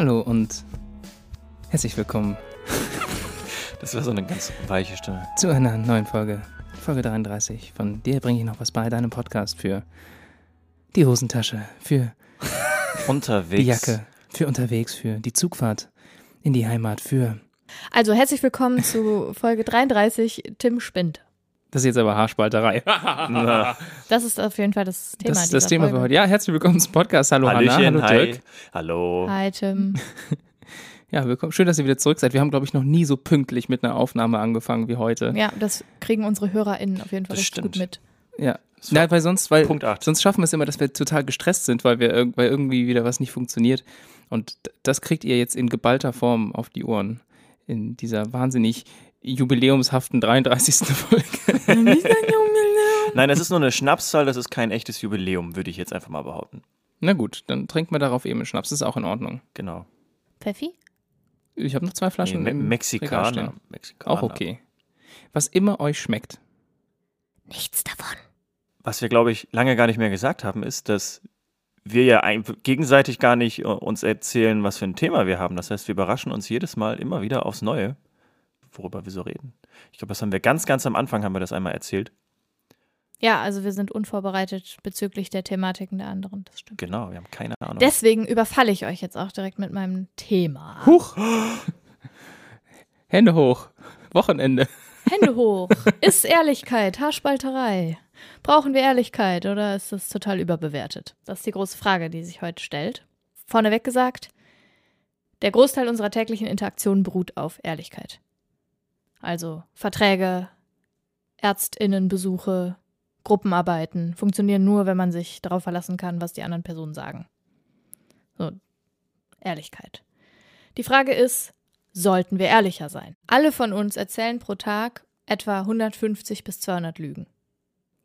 Hallo und herzlich willkommen Das war so eine ganz weiche Stimme. zu einer neuen Folge, Folge 33. Von dir bringe ich noch was bei, deinem Podcast für die Hosentasche, für Unterwegs. die Jacke, für unterwegs, für die Zugfahrt in die Heimat, für. Also herzlich willkommen zu Folge 33, Tim spinnt. Das ist jetzt aber Haarspalterei. Das ist auf jeden Fall das Thema Das ist das Thema Folge. für heute. Ja, herzlich willkommen zum Podcast. Hallo Hallöchen, Hanna, hallo hi. Dirk. Hallo. Hi Tim. Ja, willkommen. Schön, dass ihr wieder zurück seid. Wir haben, glaube ich, noch nie so pünktlich mit einer Aufnahme angefangen wie heute. Ja, das kriegen unsere HörerInnen auf jeden Fall Das richtig gut mit. Ja. Na, weil sonst, weil Punkt acht. sonst schaffen wir es immer, dass wir total gestresst sind, weil wir weil irgendwie wieder was nicht funktioniert. Und das kriegt ihr jetzt in geballter Form auf die Ohren in dieser wahnsinnig jubiläumshaften 33. Folge. Nein, das ist nur eine Schnapszahl, das ist kein echtes Jubiläum, würde ich jetzt einfach mal behaupten. Na gut, dann trinken wir darauf eben einen Schnaps. Das ist auch in Ordnung. Genau. Pfeffi? Ich habe noch zwei Nee, Flaschen. Me im Regal Mexikaner. Mexikaner. Auch okay. Was immer euch schmeckt. Nichts davon. Was wir, glaube ich, lange gar nicht mehr gesagt haben, ist, dass wir ja gegenseitig gar nicht äh, uns erzählen, was für ein Thema wir haben. Das heißt, wir überraschen uns jedes Mal immer wieder aufs Neue, worüber wir so reden. Ich glaube, das haben wir ganz, ganz am Anfang haben wir das einmal erzählt. Ja, also wir sind unvorbereitet bezüglich der Thematiken der anderen, das stimmt. Genau, wir haben keine Ahnung. Deswegen überfalle ich euch jetzt auch direkt mit meinem Thema. Huch! Hände hoch. Wochenende. Hände hoch. Ist Ehrlichkeit Haarspalterei? Brauchen wir Ehrlichkeit oder ist das total überbewertet? Das ist die große Frage, die sich heute stellt. Vorneweg gesagt, der Großteil unserer täglichen Interaktion beruht auf Ehrlichkeit. Also Verträge, Ärztinnenbesuche, Gruppenarbeiten funktionieren nur, wenn man sich darauf verlassen kann, was die anderen Personen sagen. So, Ehrlichkeit. Die Frage ist, sollten wir ehrlicher sein? Alle von uns erzählen pro Tag etwa 150 bis 200 Lügen.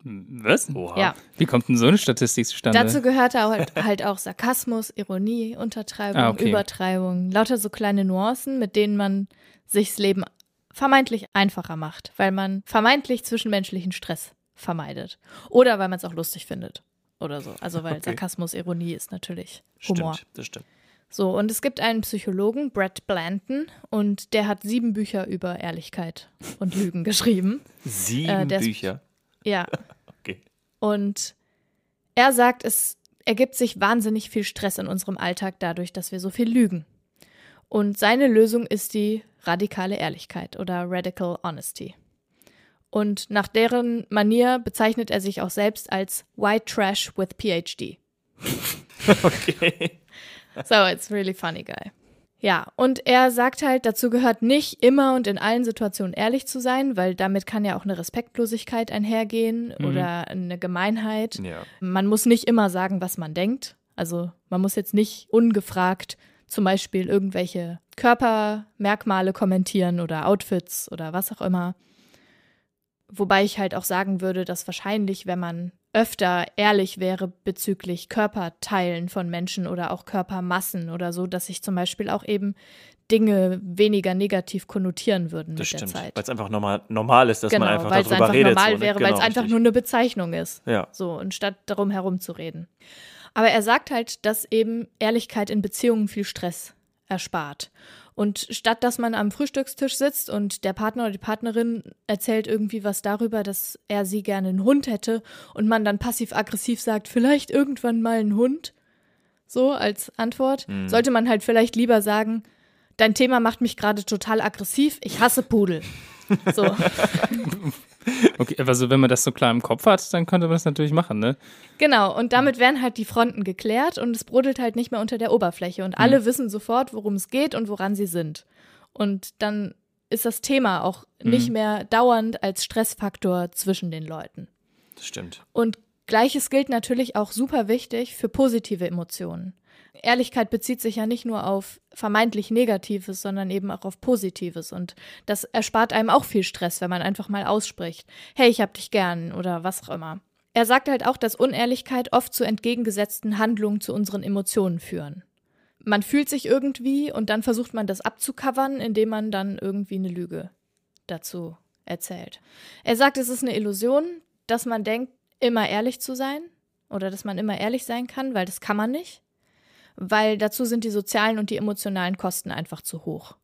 Was? Oha. Ja. Wie kommt denn so eine Statistik zustande? Dazu gehört halt, halt auch Sarkasmus, Ironie, Untertreibung, Ah, okay. Übertreibung, lauter so kleine Nuancen, mit denen man sich's Leben vermeintlich einfacher macht, weil man vermeintlich zwischenmenschlichen Stress vermeidet. Oder weil man es auch lustig findet. Oder so. Also weil Okay. Sarkasmus, Ironie ist natürlich Humor. Stimmt, das stimmt. So, und es gibt einen Psychologen, Brett Blanton, und der hat sieben Bücher über Ehrlichkeit und Lügen geschrieben. Sieben Äh, ist- Bücher. Ja. Okay. Und er sagt, es ergibt sich wahnsinnig viel Stress in unserem Alltag dadurch, dass wir so viel lügen. Und seine Lösung ist die radikale Ehrlichkeit oder Radical Honesty. Und nach deren Manier bezeichnet er sich auch selbst als White Trash with PhD. Okay. So, it's really funny guy. Ja, und er sagt halt, dazu gehört nicht immer und in allen Situationen ehrlich zu sein, weil damit kann ja auch eine Respektlosigkeit einhergehen oder eine Gemeinheit. Ja. Man muss nicht immer sagen, was man denkt. Also man muss jetzt nicht ungefragt zum Beispiel irgendwelche Körpermerkmale kommentieren oder Outfits oder was auch immer. Wobei ich halt auch sagen würde, dass wahrscheinlich, wenn man öfter ehrlich wäre bezüglich Körperteilen von Menschen oder auch Körpermassen oder so, dass sich zum Beispiel auch eben Dinge weniger negativ konnotieren würden Das mit stimmt. der Weil Zeit. es einfach normal, normal ist, dass genau, man einfach weil es darüber einfach redet. normal so, ne? wäre, weil Genau, es einfach nur eine Bezeichnung ist. Ja. So, und statt darum herum zu reden. Aber er sagt halt, dass eben Ehrlichkeit in Beziehungen viel Stress erspart. Und statt dass man am Frühstückstisch sitzt und der Partner oder die Partnerin erzählt irgendwie was darüber, dass er sie gerne einen Hund hätte und man dann passiv-aggressiv sagt, vielleicht irgendwann mal einen Hund, so als Antwort, Mhm. sollte man halt vielleicht lieber sagen, dein Thema macht mich gerade total aggressiv, ich hasse Pudel. So. Okay, also wenn man das so klar im Kopf hat, dann könnte man das natürlich machen, ne? Genau, und damit werden halt die Fronten geklärt und es brodelt halt nicht mehr unter der Oberfläche und alle wissen sofort, worum es geht und woran sie sind. Und dann ist das Thema auch nicht mehr dauernd als Stressfaktor zwischen den Leuten. Das stimmt. Und gleiches gilt natürlich auch super wichtig für positive Emotionen. Ehrlichkeit bezieht sich ja nicht nur auf vermeintlich Negatives, sondern eben auch auf Positives. Und das erspart einem auch viel Stress, wenn man einfach mal ausspricht, hey, ich hab dich gern oder was auch immer. Er sagt halt auch, dass Unehrlichkeit oft zu entgegengesetzten Handlungen zu unseren Emotionen führen. Man fühlt sich irgendwie und dann versucht man das abzucovern, indem man dann irgendwie eine Lüge dazu erzählt. Er sagt, es ist eine Illusion, dass man denkt, immer ehrlich zu sein oder dass man immer ehrlich sein kann, weil das kann man nicht. Weil dazu sind die sozialen und die emotionalen Kosten einfach zu hoch.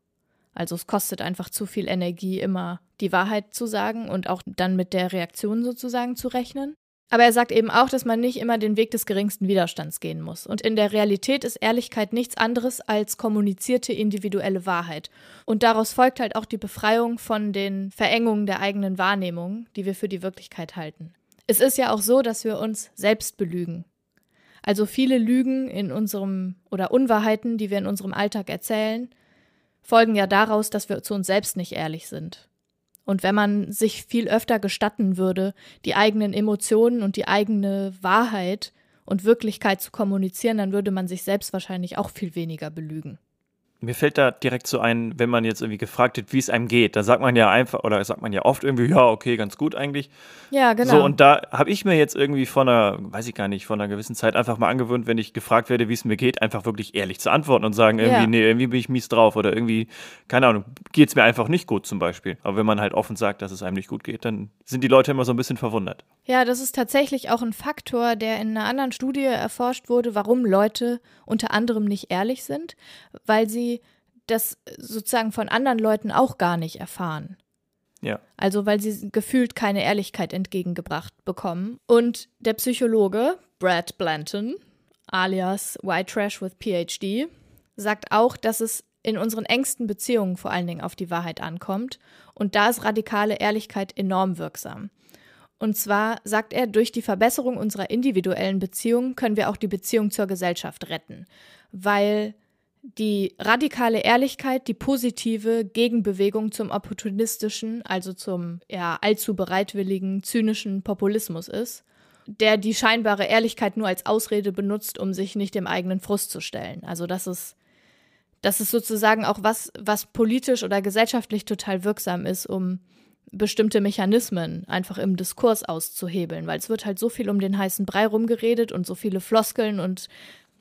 Also es kostet einfach zu viel Energie, immer die Wahrheit zu sagen und auch dann mit der Reaktion sozusagen zu rechnen. Aber er sagt eben auch, dass man nicht immer den Weg des geringsten Widerstands gehen muss. Und in der Realität ist Ehrlichkeit nichts anderes als kommunizierte individuelle Wahrheit. Und daraus folgt halt auch die Befreiung von den Verengungen der eigenen Wahrnehmung, die wir für die Wirklichkeit halten. Es ist ja auch so, dass wir uns selbst belügen. Also viele Lügen in unserem oder Unwahrheiten, die wir in unserem Alltag erzählen, folgen ja daraus, dass wir zu uns selbst nicht ehrlich sind. Und wenn man sich viel öfter gestatten würde, die eigenen Emotionen und die eigene Wahrheit und Wirklichkeit zu kommunizieren, dann würde man sich selbst wahrscheinlich auch viel weniger belügen. Mir fällt da direkt so ein, wenn man jetzt irgendwie gefragt wird, wie es einem geht, da sagt man ja einfach, oder sagt man ja oft irgendwie, ja, okay, ganz gut eigentlich. Ja, genau. So, und da habe ich mir jetzt irgendwie von einer, weiß ich gar nicht, von einer gewissen Zeit einfach mal angewöhnt, wenn ich gefragt werde, wie es mir geht, einfach wirklich ehrlich zu antworten und sagen, irgendwie, ja. nee, irgendwie bin ich mies drauf oder irgendwie, keine Ahnung, geht es mir einfach nicht gut zum Beispiel. Aber wenn man halt offen sagt, dass es einem nicht gut geht, dann sind die Leute immer so ein bisschen verwundert. Ja, das ist tatsächlich auch ein Faktor, der in einer anderen Studie erforscht wurde, warum Leute unter anderem nicht ehrlich sind, weil sie das sozusagen von anderen Leuten auch gar nicht erfahren. Ja. Also weil sie gefühlt keine Ehrlichkeit entgegengebracht bekommen. Und der Psychologe Brad Blanton, alias White Trash with PhD, sagt auch, dass es in unseren engsten Beziehungen vor allen Dingen auf die Wahrheit ankommt. Und da ist radikale Ehrlichkeit enorm wirksam. Und zwar sagt er, durch die Verbesserung unserer individuellen Beziehungen können wir auch die Beziehung zur Gesellschaft retten. Weil die radikale Ehrlichkeit die positive Gegenbewegung zum opportunistischen, also zum ja, allzu bereitwilligen, zynischen Populismus ist, der die scheinbare Ehrlichkeit nur als Ausrede benutzt, um sich nicht dem eigenen Frust zu stellen. Also das ist, das ist sozusagen auch was, was politisch oder gesellschaftlich total wirksam ist, um bestimmte Mechanismen einfach im Diskurs auszuhebeln, weil es wird halt so viel um den heißen Brei rumgeredet und so viele Floskeln und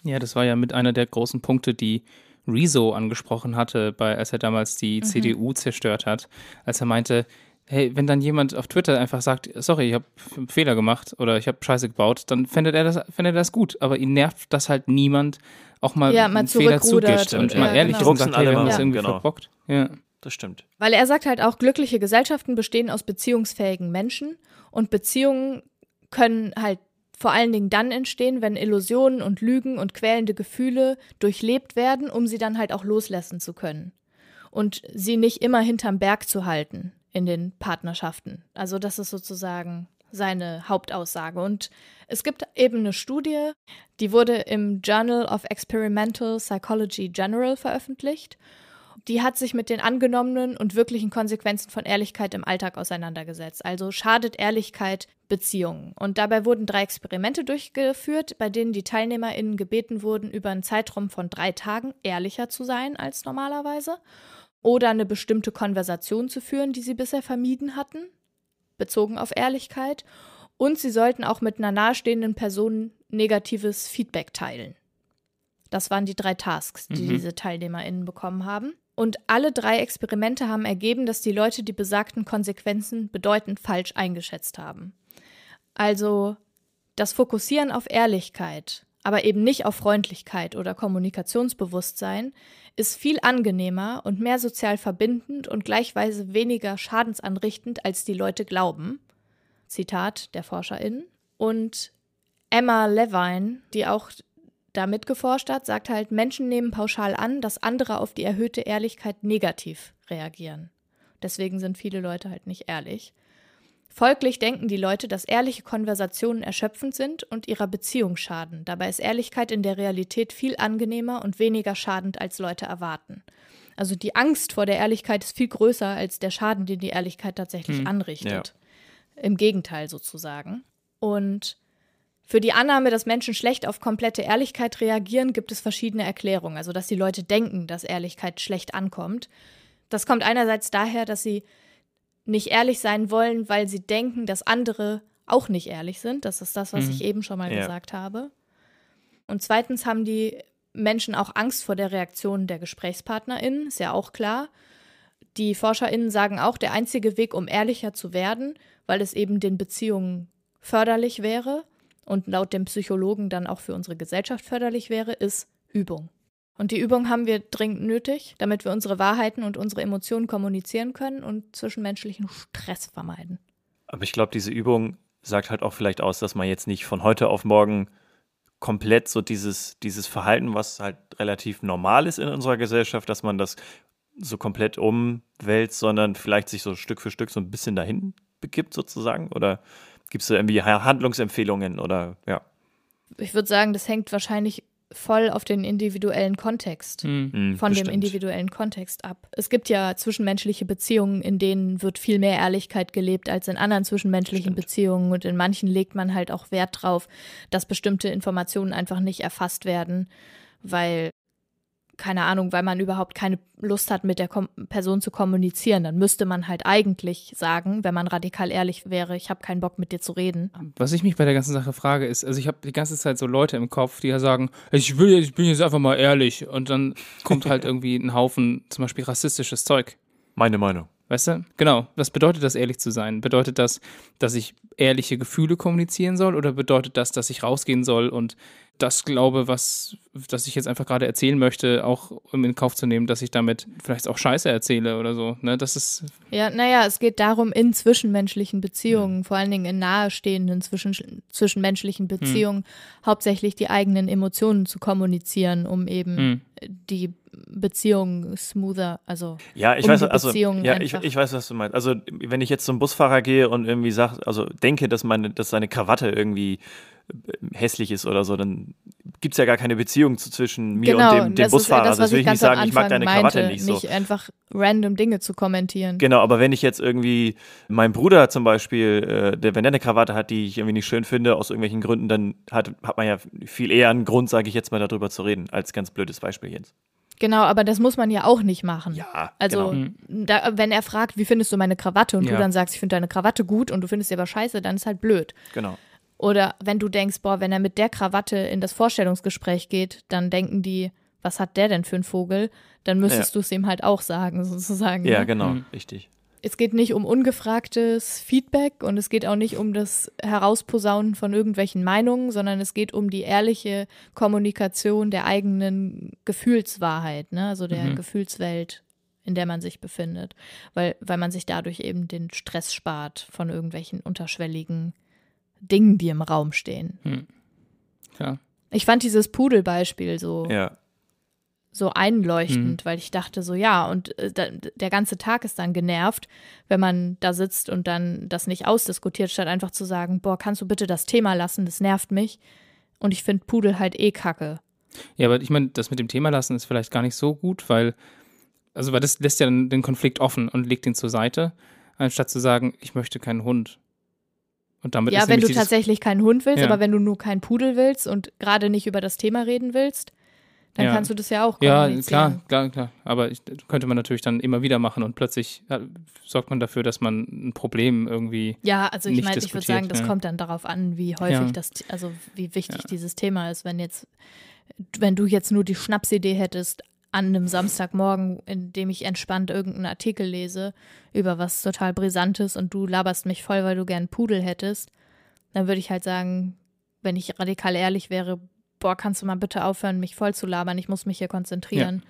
ja, das war ja mit einer der großen Punkte, die Rezo angesprochen hatte, bei, als er damals die mhm. CDU zerstört hat, als er meinte, hey, wenn dann jemand auf Twitter einfach sagt, sorry, ich habe einen Fehler gemacht oder ich habe Scheiße gebaut, dann findet er das, findet er das gut. Aber ihn nervt, dass halt niemand auch mal, ja, mal einen Fehler zugibt und ja, mal ehrlich genau. sagt, hey, wir haben das irgendwie genau. verbockt. Ja. Das stimmt. Weil er sagt halt auch, glückliche Gesellschaften bestehen aus beziehungsfähigen Menschen und Beziehungen können halt vor allen Dingen dann entstehen, wenn Illusionen und Lügen und quälende Gefühle durchlebt werden, um sie dann halt auch loslassen zu können. Und sie nicht immer hinterm Berg zu halten in den Partnerschaften. Also das ist sozusagen seine Hauptaussage. Und es gibt eben eine Studie, die wurde im Journal of Experimental Psychology General veröffentlicht die hat sich mit den angenommenen und wirklichen Konsequenzen von Ehrlichkeit im Alltag auseinandergesetzt. Also schadet Ehrlichkeit Beziehungen. Und dabei wurden drei Experimente durchgeführt, bei denen die TeilnehmerInnen gebeten wurden, über einen Zeitraum von drei Tagen ehrlicher zu sein als normalerweise oder eine bestimmte Konversation zu führen, die sie bisher vermieden hatten, bezogen auf Ehrlichkeit. Und sie sollten auch mit einer nahestehenden Person negatives Feedback teilen. Das waren die drei Tasks, die mhm. diese TeilnehmerInnen bekommen haben. Und alle drei Experimente haben ergeben, dass die Leute die besagten Konsequenzen bedeutend falsch eingeschätzt haben. Also das Fokussieren auf Ehrlichkeit, aber eben nicht auf Freundlichkeit oder Kommunikationsbewusstsein, ist viel angenehmer und mehr sozial verbindend und gleichweise weniger schadensanrichtend, als die Leute glauben. Zitat der ForscherInnen. Und Emma Levine, die auch da mitgeforscht hat, sagt halt, Menschen nehmen pauschal an, dass andere auf die erhöhte Ehrlichkeit negativ reagieren. Deswegen sind viele Leute halt nicht ehrlich. Folglich denken die Leute, dass ehrliche Konversationen erschöpfend sind und ihrer Beziehung schaden. Dabei ist Ehrlichkeit in der Realität viel angenehmer und weniger schadend, als Leute erwarten. Also die Angst vor der Ehrlichkeit ist viel größer als der Schaden, den die Ehrlichkeit tatsächlich hm, anrichtet. Ja. Im Gegenteil sozusagen. Und für die Annahme, dass Menschen schlecht auf komplette Ehrlichkeit reagieren, gibt es verschiedene Erklärungen. Also, dass die Leute denken, dass Ehrlichkeit schlecht ankommt. Das kommt einerseits daher, dass sie nicht ehrlich sein wollen, weil sie denken, dass andere auch nicht ehrlich sind. Das ist das, was mhm. ich eben schon mal ja. gesagt habe. Und zweitens haben die Menschen auch Angst vor der Reaktion der GesprächspartnerInnen, ist ja auch klar. Die ForscherInnen sagen auch, der einzige Weg, um ehrlicher zu werden, weil es eben den Beziehungen förderlich wäre, und laut dem Psychologen dann auch für unsere Gesellschaft förderlich wäre, ist Übung. Und die Übung haben wir dringend nötig, damit wir unsere Wahrheiten und unsere Emotionen kommunizieren können und zwischenmenschlichen Stress vermeiden. Aber ich glaube, diese Übung sagt halt auch vielleicht aus, dass man jetzt nicht von heute auf morgen komplett so dieses, dieses Verhalten, was halt relativ normal ist in unserer Gesellschaft, dass man das so komplett umwälzt, sondern vielleicht sich so Stück für Stück so ein bisschen dahin begibt sozusagen? Oder gibt es da irgendwie Handlungsempfehlungen oder ja? Ich würde sagen, das hängt wahrscheinlich voll auf den individuellen Kontext, Hm. Mm, von bestimmt. dem individuellen Kontext ab. Es gibt ja zwischenmenschliche Beziehungen, in denen wird viel mehr Ehrlichkeit gelebt als in anderen zwischenmenschlichen Stimmt. Beziehungen und in manchen legt man halt auch Wert drauf, dass bestimmte Informationen einfach nicht erfasst werden, weil keine Ahnung, weil man überhaupt keine Lust hat, mit der Kom Person zu kommunizieren. Dann müsste man halt eigentlich sagen, wenn man radikal ehrlich wäre, ich habe keinen Bock mit dir zu reden. Was ich mich bei der ganzen Sache frage, ist, also ich habe die ganze Zeit so Leute im Kopf, die ja sagen, ich will, ich bin jetzt einfach mal ehrlich. Und dann kommt halt irgendwie ein Haufen zum Beispiel rassistisches Zeug. Meine Meinung. Weißt du? Genau. Was bedeutet das, ehrlich zu sein? Bedeutet das, dass ich ehrliche Gefühle kommunizieren soll oder bedeutet das, dass ich rausgehen soll und das glaube, was, das ich jetzt einfach gerade erzählen möchte, auch um in Kauf zu nehmen, dass ich damit vielleicht auch Scheiße erzähle oder so. Ne? Das ist, Ja, naja, es geht darum, in zwischenmenschlichen Beziehungen, vor allen Dingen in nahestehenden zwischen, zwischenmenschlichen Beziehungen, hauptsächlich die eigenen Emotionen zu kommunizieren, um eben hm. die Beziehung smoother, also Ja, ich Um weiß, die also, ja, ich, ich weiß, was du meinst. Also, wenn ich jetzt zum Busfahrer gehe und irgendwie sag, also denke, dass meine, dass seine Krawatte irgendwie hässlich ist oder so, dann gibt es ja gar keine Beziehung zu, zwischen mir genau, und dem, dem das Busfahrer. ist das, also, was will ich nicht am sagen, ich mag Anfang deine meinte, Krawatte nicht so. nicht einfach random Dinge zu kommentieren. Genau, aber wenn ich jetzt irgendwie, mein Bruder zum Beispiel, äh, der, wenn der eine Krawatte hat, die ich irgendwie nicht schön finde, aus irgendwelchen Gründen, dann hat, hat man ja viel eher einen Grund, sage ich jetzt mal, darüber zu reden, als ganz blödes Beispiel jetzt. Genau, aber das muss man ja auch nicht machen. Ja, Also, genau. da, wenn er fragt, wie findest du meine Krawatte und Ja. du dann sagst, ich finde deine Krawatte gut und du findest sie aber scheiße, dann ist halt blöd. genau. Oder wenn du denkst, boah, wenn er mit der Krawatte in das Vorstellungsgespräch geht, dann denken die, was hat der denn für einen Vogel? Dann müsstest du es ihm halt auch sagen, sozusagen. Ja, ne? genau, Mhm. richtig. Es geht nicht um ungefragtes Feedback und es geht auch nicht um das Herausposaunen von irgendwelchen Meinungen, sondern es geht um die ehrliche Kommunikation der eigenen Gefühlswahrheit, ne? also der Mhm. Gefühlswelt, in der man sich befindet, weil, weil man sich dadurch eben den Stress spart von irgendwelchen unterschwelligen Dingen, die im Raum stehen. Hm. Klar. Ich fand dieses Pudelbeispiel so, Ja, so einleuchtend, weil ich dachte so, ja, und äh, da, der ganze Tag ist dann genervt, wenn man da sitzt und dann das nicht ausdiskutiert, statt einfach zu sagen, boah, kannst du bitte das Thema lassen, das nervt mich. Und ich finde Pudel halt eh kacke. Ja, aber ich meine, das mit dem Thema lassen ist vielleicht gar nicht so gut, weil, also weil das lässt ja dann den Konflikt offen und legt ihn zur Seite, anstatt zu sagen, ich möchte keinen Hund. Und damit ja, ist wenn du tatsächlich keinen Hund willst, Ja. aber wenn du nur keinen Pudel willst und gerade nicht über das Thema reden willst, dann Ja. kannst du das ja auch Ja, klar, klar, klar. Aber ich, könnte man natürlich dann immer wieder machen und plötzlich ja, sorgt man dafür, dass man ein Problem irgendwie. Ja, also ich meine, ich würde sagen, das ja. kommt dann darauf an, wie häufig das, also wie wichtig dieses Thema ist. Wenn jetzt, wenn du jetzt nur die Schnapsidee hättest an einem Samstagmorgen, in dem ich entspannt irgendeinen Artikel lese über was total Brisantes und du laberst mich voll, weil du gern Pudel hättest, dann würde ich halt sagen, wenn ich radikal ehrlich wäre, boah, kannst du mal bitte aufhören, mich voll zu labern, ich muss mich hier konzentrieren.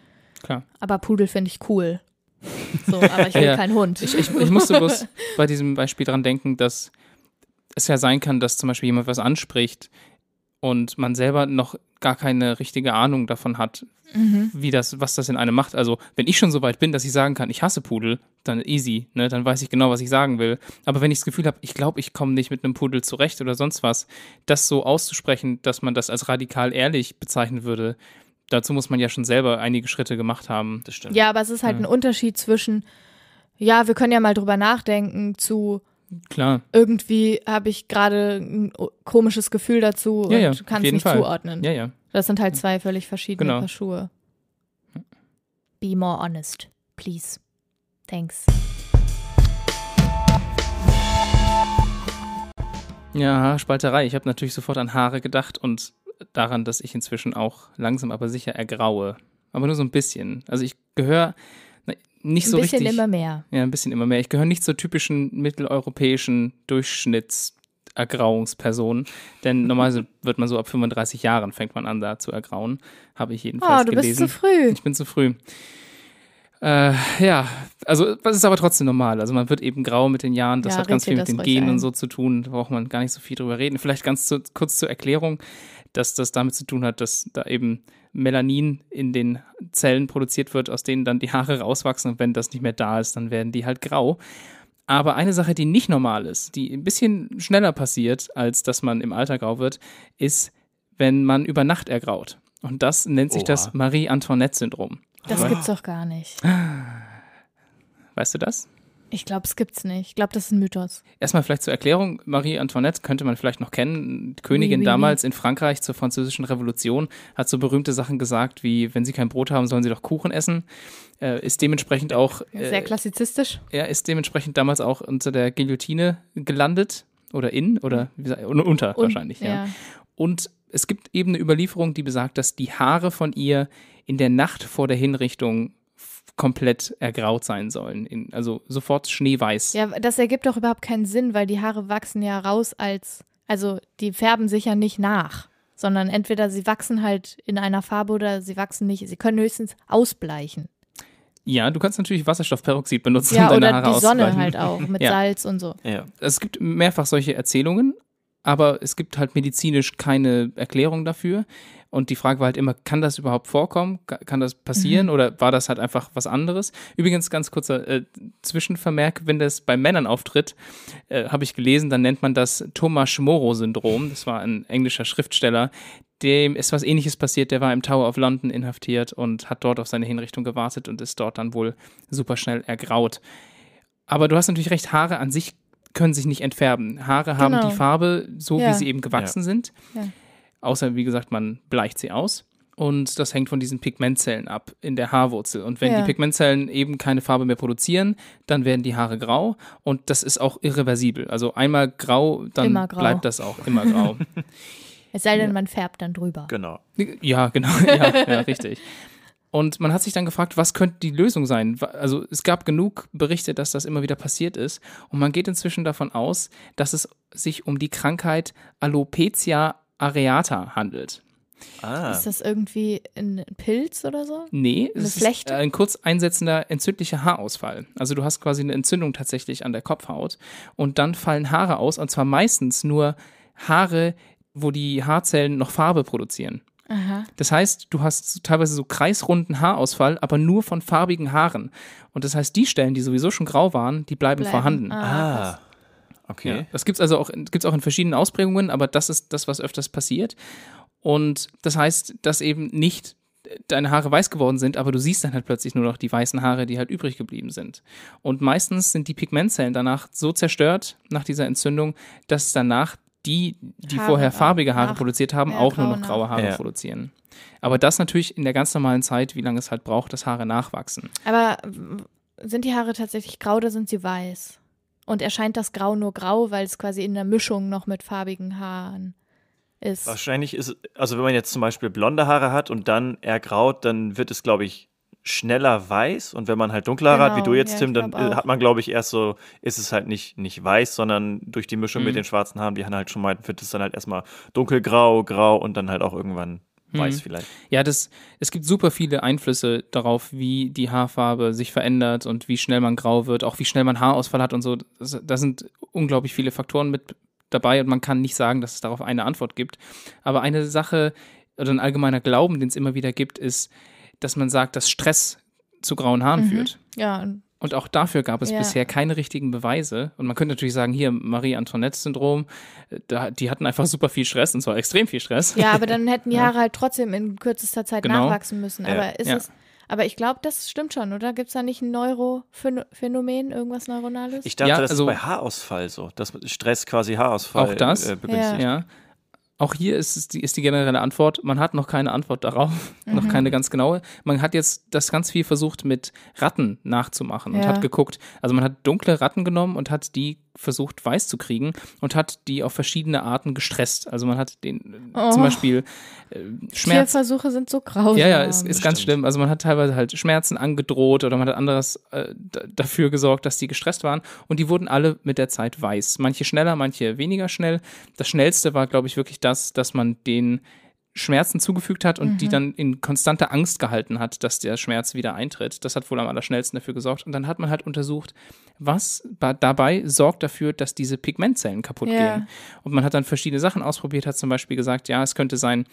Klar. Aber Pudel finde ich cool. So, aber ich will Ja. keinen Hund. Ich, ich, ich musste bloß bei diesem Beispiel dran denken, dass es ja sein kann, dass zum Beispiel jemand was anspricht und man selber noch gar keine richtige Ahnung davon hat, Mhm. wie das, was das in einem macht. Also, wenn ich schon so weit bin, dass ich sagen kann, ich hasse Pudel, dann easy, ne? Dann weiß ich genau, was ich sagen will. Aber wenn ich das Gefühl habe, ich glaube, ich komme nicht mit einem Pudel zurecht oder sonst was, das so auszusprechen, dass man das als radikal ehrlich bezeichnen würde, dazu muss man ja schon selber einige Schritte gemacht haben. das stimmt. Ja, aber es ist halt ein Unterschied zwischen, ja, wir können ja mal drüber nachdenken, zu Klar. irgendwie habe ich gerade ein komisches Gefühl dazu Ja, und ja, kann es nicht Fall. zuordnen. Ja, ja. Das sind halt zwei völlig verschiedene Genau. Paar Schuhe. Be more honest, please. Thanks. Ja, Spalterei. Ich habe natürlich sofort an Haare gedacht und daran, dass ich inzwischen auch langsam aber sicher ergraue. Aber nur so ein bisschen. Also ich gehöre nicht so ein bisschen richtig. immer mehr. Ja, ein bisschen immer mehr. Ich gehöre nicht zur typischen mitteleuropäischen Durchschnitts Nicht-Ergrauungsperson. Denn normalerweise wird man so ab 35 Jahren fängt man an, da zu ergrauen. Habe ich jedenfalls Oh, du gelesen. bist zu früh. Ich bin zu früh. Äh, ja, also das ist aber trotzdem normal. Also man wird eben grau mit den Jahren. Das Ja, hat ganz viel mit den Genen und so zu tun. Da braucht man gar nicht so viel drüber reden. Vielleicht ganz zu, kurz zur Erklärung, dass das damit zu tun hat, dass da eben Melanin in den Zellen produziert wird, aus denen dann die Haare rauswachsen. Und wenn das nicht mehr da ist, dann werden die halt grau. Aber eine Sache, die nicht normal ist, die ein bisschen schneller passiert, als dass man im Alter grau wird, ist, wenn man über Nacht ergraut. Und das nennt sich Oha. das Marie-Antoinette-Syndrom. Das gibt's doch gar nicht. Weißt du das? Ich glaube, es gibt's nicht. Ich glaube, das ist ein Mythos. Erstmal vielleicht zur Erklärung. Marie Antoinette könnte man vielleicht noch kennen. Die Königin Oui, oui, damals in Frankreich zur französischen Revolution hat so berühmte Sachen gesagt wie, wenn sie kein Brot haben, sollen sie doch Kuchen essen. Äh, ist dementsprechend auch, Sehr äh, klassizistisch. er ist dementsprechend damals auch unter der Guillotine gelandet. Oder in, oder gesagt, unter Und- wahrscheinlich, ja. Und es gibt eben eine Überlieferung, die besagt, dass die Haare von ihr in der Nacht vor der Hinrichtung komplett ergraut sein sollen. In, also sofort schneeweiß. Ja, das ergibt doch überhaupt keinen Sinn, weil die Haare wachsen ja raus als, also die färben sich ja nicht nach, sondern entweder sie wachsen halt in einer Farbe oder sie wachsen nicht. Sie können höchstens ausbleichen. Ja, du kannst natürlich Wasserstoffperoxid benutzen, Ja, um deine oder Haare die Sonne halt auch mit Ja. Salz und so. Ja. Es gibt mehrfach solche Erzählungen, aber es gibt halt medizinisch keine Erklärung dafür. Und die Frage war halt immer, kann das überhaupt vorkommen? Ka- Kann das passieren Mhm. oder war das halt einfach was anderes? Übrigens, ganz kurzer äh, Zwischenvermerk, wenn das bei Männern auftritt, äh, habe ich gelesen, dann nennt man das Thomas-Moro-Syndrom. Das war ein englischer Schriftsteller, dem ist was ähnliches passiert. Der war im Tower of London inhaftiert und hat dort auf seine Hinrichtung gewartet und ist dort dann wohl super schnell ergraut. Aber du hast natürlich recht, Haare an sich können sich nicht entfärben. Haare haben Genau. die Farbe so, Ja. wie sie eben gewachsen sind. Ja. Außer, wie gesagt, man bleicht sie aus. Und das hängt von diesen Pigmentzellen ab in der Haarwurzel. Und wenn Ja. die Pigmentzellen eben keine Farbe mehr produzieren, dann werden die Haare grau. Und das ist auch irreversibel. Also einmal grau, dann grau. bleibt das auch immer grau. Es sei denn, man färbt dann drüber. Genau. Ja, genau. Ja, ja, richtig. Und man hat sich dann gefragt, was könnte die Lösung sein? Also es gab genug Berichte, dass das immer wieder passiert ist. Und man geht inzwischen davon aus, dass es sich um die Krankheit Alopecia areata handelt. Ah. Ist das irgendwie ein Pilz oder so? Nee, Eine es Flechte? ist ein kurz einsetzender entzündlicher Haarausfall. Also du hast quasi eine Entzündung tatsächlich an der Kopfhaut und dann fallen Haare aus und zwar meistens nur Haare, wo die Haarzellen noch Farbe produzieren. Aha. Das heißt, du hast teilweise so kreisrunden Haarausfall, aber nur von farbigen Haaren. Und das heißt, die Stellen, die sowieso schon grau waren, die bleiben, Bleiben. vorhanden. Ah, Ah. Okay. Ja. Das gibt es also auch, gibt's auch in verschiedenen Ausprägungen, aber das ist das, was öfters passiert. Und das heißt, dass eben nicht deine Haare weiß geworden sind, aber du siehst dann halt plötzlich nur noch die weißen Haare, die halt übrig geblieben sind. Und meistens sind die Pigmentzellen danach so zerstört nach dieser Entzündung, dass danach die, die Haare vorher farbige Haare nach- produziert haben, auch nur noch graue Haare Ja. produzieren. Aber das natürlich in der ganz normalen Zeit, wie lange es halt braucht, dass Haare nachwachsen. Aber sind die Haare tatsächlich grau oder sind sie weiß? Und erscheint das Grau nur grau, weil es quasi in der Mischung noch mit farbigen Haaren ist? Wahrscheinlich ist, also wenn man jetzt zum Beispiel blonde Haare hat und dann ergraut, dann wird es, glaube ich, schneller weiß. Und wenn man halt dunkle Haare hat, wie Genau, du jetzt, ja, Tim, dann auch. hat man, glaube ich, erst so, ist es halt nicht, nicht weiß, sondern durch die Mischung Mhm. mit den schwarzen Haaren, die Hannah halt schon meint, wird es dann halt erstmal dunkelgrau, grau und dann halt auch irgendwann weiß Mhm. vielleicht. Ja, das, es gibt super viele Einflüsse darauf, wie die Haarfarbe sich verändert und wie schnell man grau wird, auch wie schnell man Haarausfall hat und so. Das, da sind unglaublich viele Faktoren mit dabei und man kann nicht sagen, dass es darauf eine Antwort gibt. Aber eine Sache oder ein allgemeiner Glauben, den es immer wieder gibt, ist, dass man sagt, dass Stress zu grauen Haaren Mhm. führt. ja, und- auch dafür gab es Ja. bisher keine richtigen Beweise. Und man könnte natürlich sagen, hier Marie-Antoinette-Syndrom, äh, die hatten einfach super viel Stress und zwar extrem viel Stress. ja, aber dann hätten die Ja. Haare halt trotzdem in kürzester Zeit Genau. nachwachsen müssen. Ja. Aber ist Ja. es. Aber ich glaube, das stimmt schon, oder? Gibt es da nicht ein Neurophänomen, irgendwas Neuronales? Ich dachte, Ja, das also- ist bei Haarausfall so, dass Stress quasi Haarausfall Auch das? äh, begünstigt. Ja. Auch hier ist, es die, ist die generelle Antwort, man hat noch keine Antwort darauf, noch keine ganz genaue. Man hat jetzt das ganz viel versucht mit Ratten nachzumachen und Ja. hat geguckt, also man hat dunkle Ratten genommen und hat die versucht, weiß zu kriegen und hat die auf verschiedene Arten gestresst. Also man hat den Oh. zum Beispiel äh, Schmerz. Tierversuche sind so grausam. Ja, ja, ist, ist ganz schlimm. Also man hat teilweise halt Schmerzen angedroht oder man hat anderes äh, dafür gesorgt, dass die gestresst waren und die wurden alle mit der Zeit weiß. Manche schneller, manche weniger schnell. Das schnellste war, glaube ich, wirklich das, dass man den Schmerzen zugefügt hat und die dann in konstanter Angst gehalten hat, dass der Schmerz wieder eintritt. Das hat wohl am allerschnellsten dafür gesorgt. Und dann hat man halt untersucht, was dabei sorgt dafür, dass diese Pigmentzellen kaputt Ja. gehen. Und man hat dann verschiedene Sachen ausprobiert, hat zum Beispiel gesagt, ja, es könnte sein,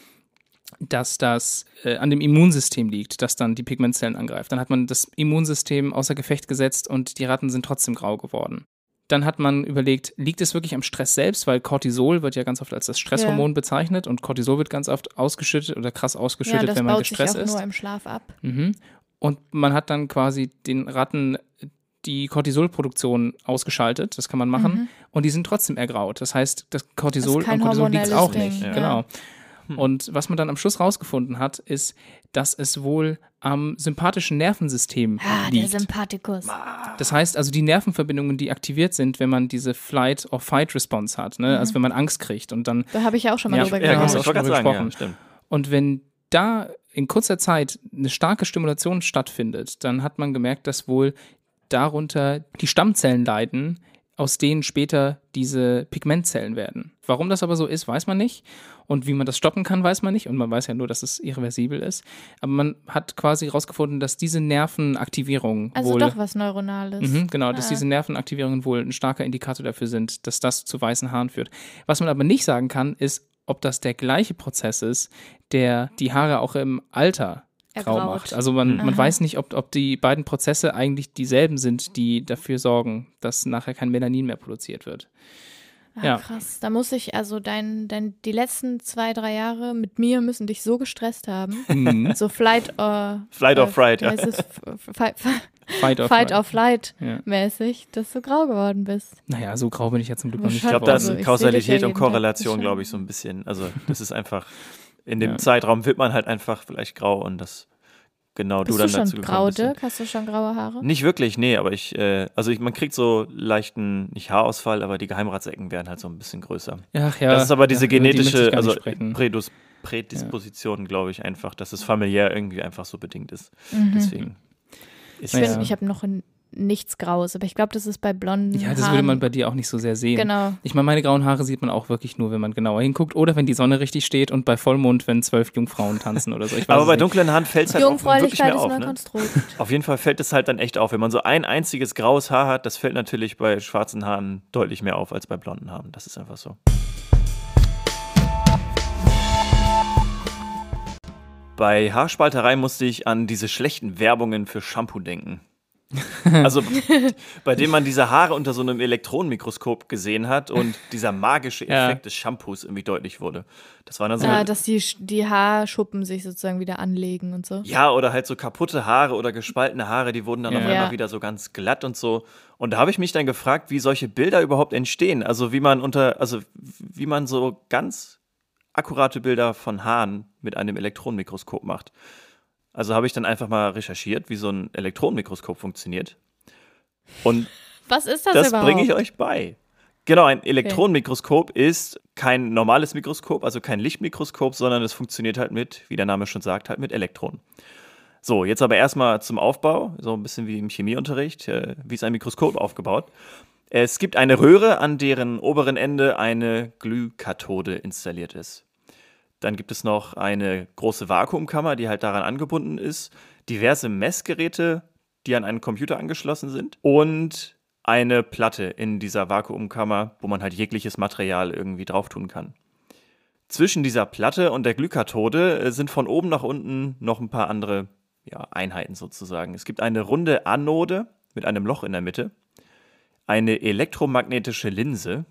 dass das äh, an dem Immunsystem liegt, das dann die Pigmentzellen angreift. Dann hat man das Immunsystem außer Gefecht gesetzt und die Ratten sind trotzdem grau geworden. Dann hat man überlegt, liegt es wirklich am Stress selbst, weil Cortisol wird ja ganz oft als das Stresshormon bezeichnet und Cortisol wird ganz oft ausgeschüttet oder krass ja, ausgeschüttet, das wenn man baut sich gestresst auch ist. nur im Schlaf ab. Mhm. Und man hat dann quasi den Ratten die Cortisolproduktion ausgeschaltet, das kann man machen, und die sind trotzdem ergraut. Das heißt, das Cortisol, Das ist am Cortisol liegt auch Ding, nicht. ja. Genau. Und was man dann am Schluss rausgefunden hat, ist, dass es wohl am sympathischen Nervensystem Ah, der liegt. Sympathikus. Das heißt also, die Nervenverbindungen, die aktiviert sind, wenn man diese Flight-or-Fight-Response hat, ne? also wenn man Angst kriegt und dann Da habe ich ja auch schon mal Ja, drüber ja, Ja, genau, gerade drüber sagen, ja, gesprochen. stimmt. Und wenn da in kurzer Zeit eine starke Stimulation stattfindet, dann hat man gemerkt, dass wohl darunter die Stammzellen leiden, aus denen später diese Pigmentzellen werden. Warum das aber so ist, weiß man nicht. Und wie man das stoppen kann, weiß man nicht. Und man weiß ja nur, dass es irreversibel ist. Aber man hat quasi herausgefunden, dass diese Nervenaktivierung Also wohl doch was Neuronales. Mhm, genau, dass Ah. diese Nervenaktivierungen wohl ein starker Indikator dafür sind, dass das zu weißen Haaren führt. Was man aber nicht sagen kann, ist, ob das der gleiche Prozess ist, der die Haare auch im Alter grau macht. Also man, man weiß nicht, ob, ob die beiden Prozesse eigentlich dieselben sind, die dafür sorgen, dass nachher kein Melanin mehr produziert wird. Ah, Ja. Krass. Da muss ich, also dein, dein, die letzten zwei, drei Jahre mit mir müssen dich so gestresst haben. Mhm. So Flight or Flight or Fright, ja. Fight, Fight or Fight flight. or Flight Ja. mäßig, dass du grau geworden bist. Naja, so grau bin ich ja zum Glück noch nicht Ich glaube, da ist Kausalität und Korrelation, glaube ich, so ein bisschen. Also, das ist einfach, in dem Zeitraum wird man halt einfach vielleicht grau und das genau Bist du du dann dazu schon gekommen grau, bist. Dirk? Hast du schon graue Haare? Nicht wirklich, nee, aber ich, äh, also ich, man kriegt so leichten, nicht Haarausfall, aber die Geheimratsecken werden halt so ein bisschen größer. Ach ja, das ist aber diese ja, die möchte ich genetische, nicht also. Prädus, Prädisposition, glaube ich, einfach, dass es familiär irgendwie einfach so bedingt ist. Mhm. Deswegen. Ist Ich, Ja. bin- ich habe noch n- nichts Graues, aber ich glaube, das ist bei blonden Ja, das Haaren. würde man bei dir auch nicht so sehr sehen. Genau. Ich meine, meine grauen Haare sieht man auch wirklich nur, wenn man genauer hinguckt oder wenn die Sonne richtig steht und bei Vollmond, wenn zwölf Jungfrauen tanzen oder so. Ich weiß aber bei nicht. dunklen Haaren fällt es halt auch wirklich Jungfräulichkeit mehr ist auf. Ne? Konstrukt. Auf jeden Fall fällt es halt dann echt auf. Wenn man so ein einziges graues Haar hat, das fällt natürlich bei schwarzen Haaren deutlich mehr auf als bei blonden Haaren. Das ist einfach so. Bei Haarspalterei musste ich an diese schlechten Werbungen für Shampoo denken. Also bei dem man diese Haare unter so einem Elektronenmikroskop gesehen hat und dieser magische Ja. Effekt des Shampoos irgendwie deutlich wurde. Das war dann so Ja, dass die, die Haarschuppen sich sozusagen wieder anlegen und so. Ja, oder halt so kaputte Haare oder gespaltene Haare, die wurden dann auf Ja. einmal Ja. wieder so ganz glatt und so. Und da habe ich mich dann gefragt, wie solche Bilder überhaupt entstehen. Also wie man unter, also wie man so ganz akkurate Bilder von Haaren mit einem Elektronenmikroskop macht. Also habe ich dann einfach mal recherchiert, wie so ein Elektronenmikroskop funktioniert. Und Was ist das, das überhaupt? bringe ich euch bei. Genau, ein Elektronenmikroskop ist kein normales Mikroskop, also kein Lichtmikroskop, sondern es funktioniert halt mit, wie der Name schon sagt, halt mit Elektronen. So, jetzt aber erstmal zum Aufbau, so ein bisschen wie im Chemieunterricht. Äh, wie ist ein Mikroskop aufgebaut? Es gibt eine Röhre, an deren oberen Ende eine Glühkathode installiert ist. Dann gibt es noch eine große Vakuumkammer, die halt daran angebunden ist, diverse Messgeräte, die an einen Computer angeschlossen sind. Und eine Platte in dieser Vakuumkammer, wo man halt jegliches Material irgendwie drauf tun kann. Zwischen dieser Platte und der Glühkathode äh, sind von oben nach unten noch ein paar andere ja, Einheiten sozusagen. Es gibt eine runde Anode mit einem Loch in der Mitte, eine elektromagnetische Linse,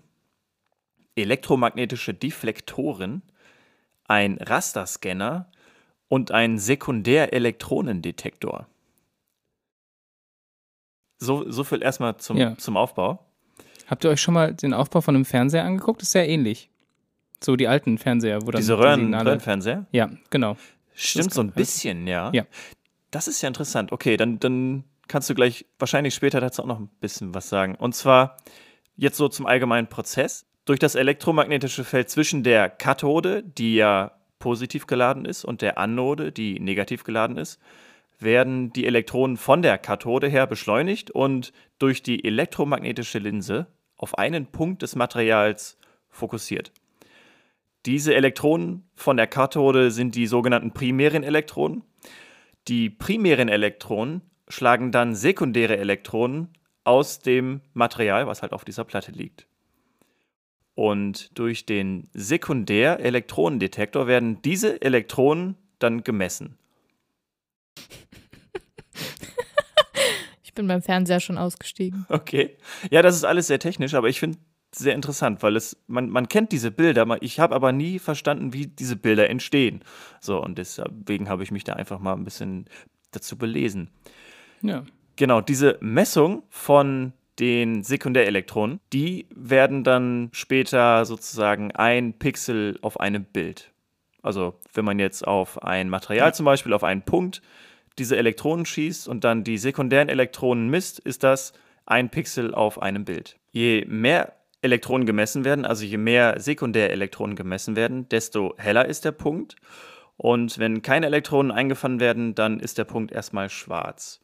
elektromagnetische Deflektoren, ein Rasterscanner und ein Sekundärelektronendetektor. So, so viel erstmal zum, Ja. zum Aufbau. Habt ihr euch schon mal den Aufbau von einem Fernseher angeguckt? ist sehr ähnlich. So die alten Fernseher, wo dann Diese die Röhren, Röhrenfernseher? Ja, genau. Stimmt so ein bisschen, ja. Ja. Das ist ja interessant. Okay, dann, dann kannst du gleich wahrscheinlich später dazu auch noch ein bisschen was sagen. Und zwar Jetzt so zum allgemeinen Prozess. Durch das elektromagnetische Feld zwischen der Kathode, die ja positiv geladen ist, und der Anode, die negativ geladen ist, werden die Elektronen von der Kathode her beschleunigt und durch die elektromagnetische Linse auf einen Punkt des Materials fokussiert. Diese Elektronen von der Kathode sind die sogenannten primären Elektronen. Die primären Elektronen schlagen dann sekundäre Elektronen aus dem Material, was halt auf dieser Platte liegt. Und durch den Sekundär-Elektronendetektor werden diese Elektronen dann gemessen. Ich bin beim Fernseher schon ausgestiegen. Okay. Ja, das ist alles sehr technisch, aber ich finde sehr interessant, weil es, man, man kennt diese Bilder, ich habe aber nie verstanden, wie diese Bilder entstehen. So, und deswegen habe ich mich da einfach mal ein bisschen dazu belesen. Ja. Genau, diese Messung von den Sekundärelektronen, die werden dann später sozusagen ein Pixel auf einem Bild. Also wenn man jetzt auf ein Material zum Beispiel, auf einen Punkt diese Elektronen schießt und dann die sekundären Elektronen misst, ist das ein Pixel auf einem Bild. Je mehr Elektronen gemessen werden, also je mehr Sekundärelektronen gemessen werden, desto heller ist der Punkt. Und wenn keine Elektronen eingefangen werden, dann ist der Punkt erstmal schwarz.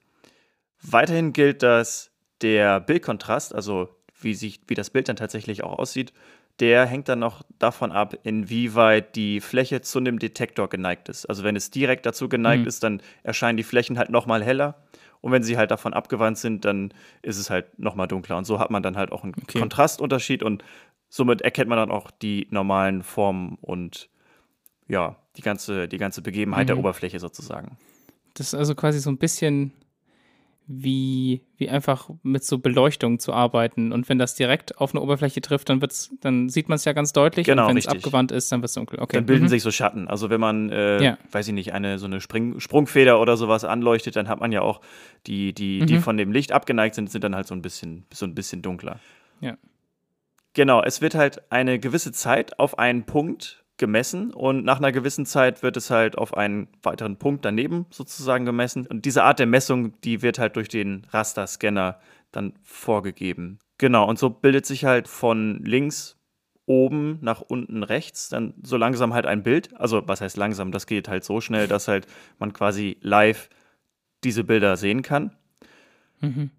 Weiterhin gilt, dass der Bildkontrast, also wie, sich, wie das Bild dann tatsächlich auch aussieht, der hängt dann noch davon ab, inwieweit die Fläche zu einem Detektor geneigt ist. Also wenn es direkt dazu geneigt mhm. ist, dann erscheinen die Flächen halt nochmal heller. Und wenn sie halt davon abgewandt sind, dann ist es halt nochmal dunkler. Und so hat man dann halt auch einen okay. Kontrastunterschied und somit erkennt man dann auch die normalen Formen und ja, die ganze, die ganze Begebenheit mhm. der Oberfläche sozusagen. Das ist also quasi so ein bisschen wie, wie einfach mit so Beleuchtung zu arbeiten. Und wenn das direkt auf eine Oberfläche trifft, dann wird's, dann sieht man es ja ganz deutlich. Genau, und wenn es abgewandt ist, dann wird es dunkel. Okay. Dann bilden mhm. sich so Schatten. Also wenn man, äh, ja. weiß ich nicht, eine so eine Spring Sprungfeder oder sowas anleuchtet, dann hat man ja auch die, die, mhm. die von dem Licht abgeneigt sind, sind dann halt so ein bisschen, so ein bisschen dunkler. Ja. Genau, es wird halt eine gewisse Zeit auf einen Punkt gemessen und nach einer gewissen Zeit wird es halt auf einen weiteren Punkt daneben sozusagen gemessen. Und diese Art der Messung, die wird halt durch den Rasterscanner dann vorgegeben. Genau, und so bildet sich halt von links oben nach unten rechts dann so langsam halt ein Bild. Also was heißt langsam? Das geht halt so schnell, dass halt man quasi live diese Bilder sehen kann. Mhm.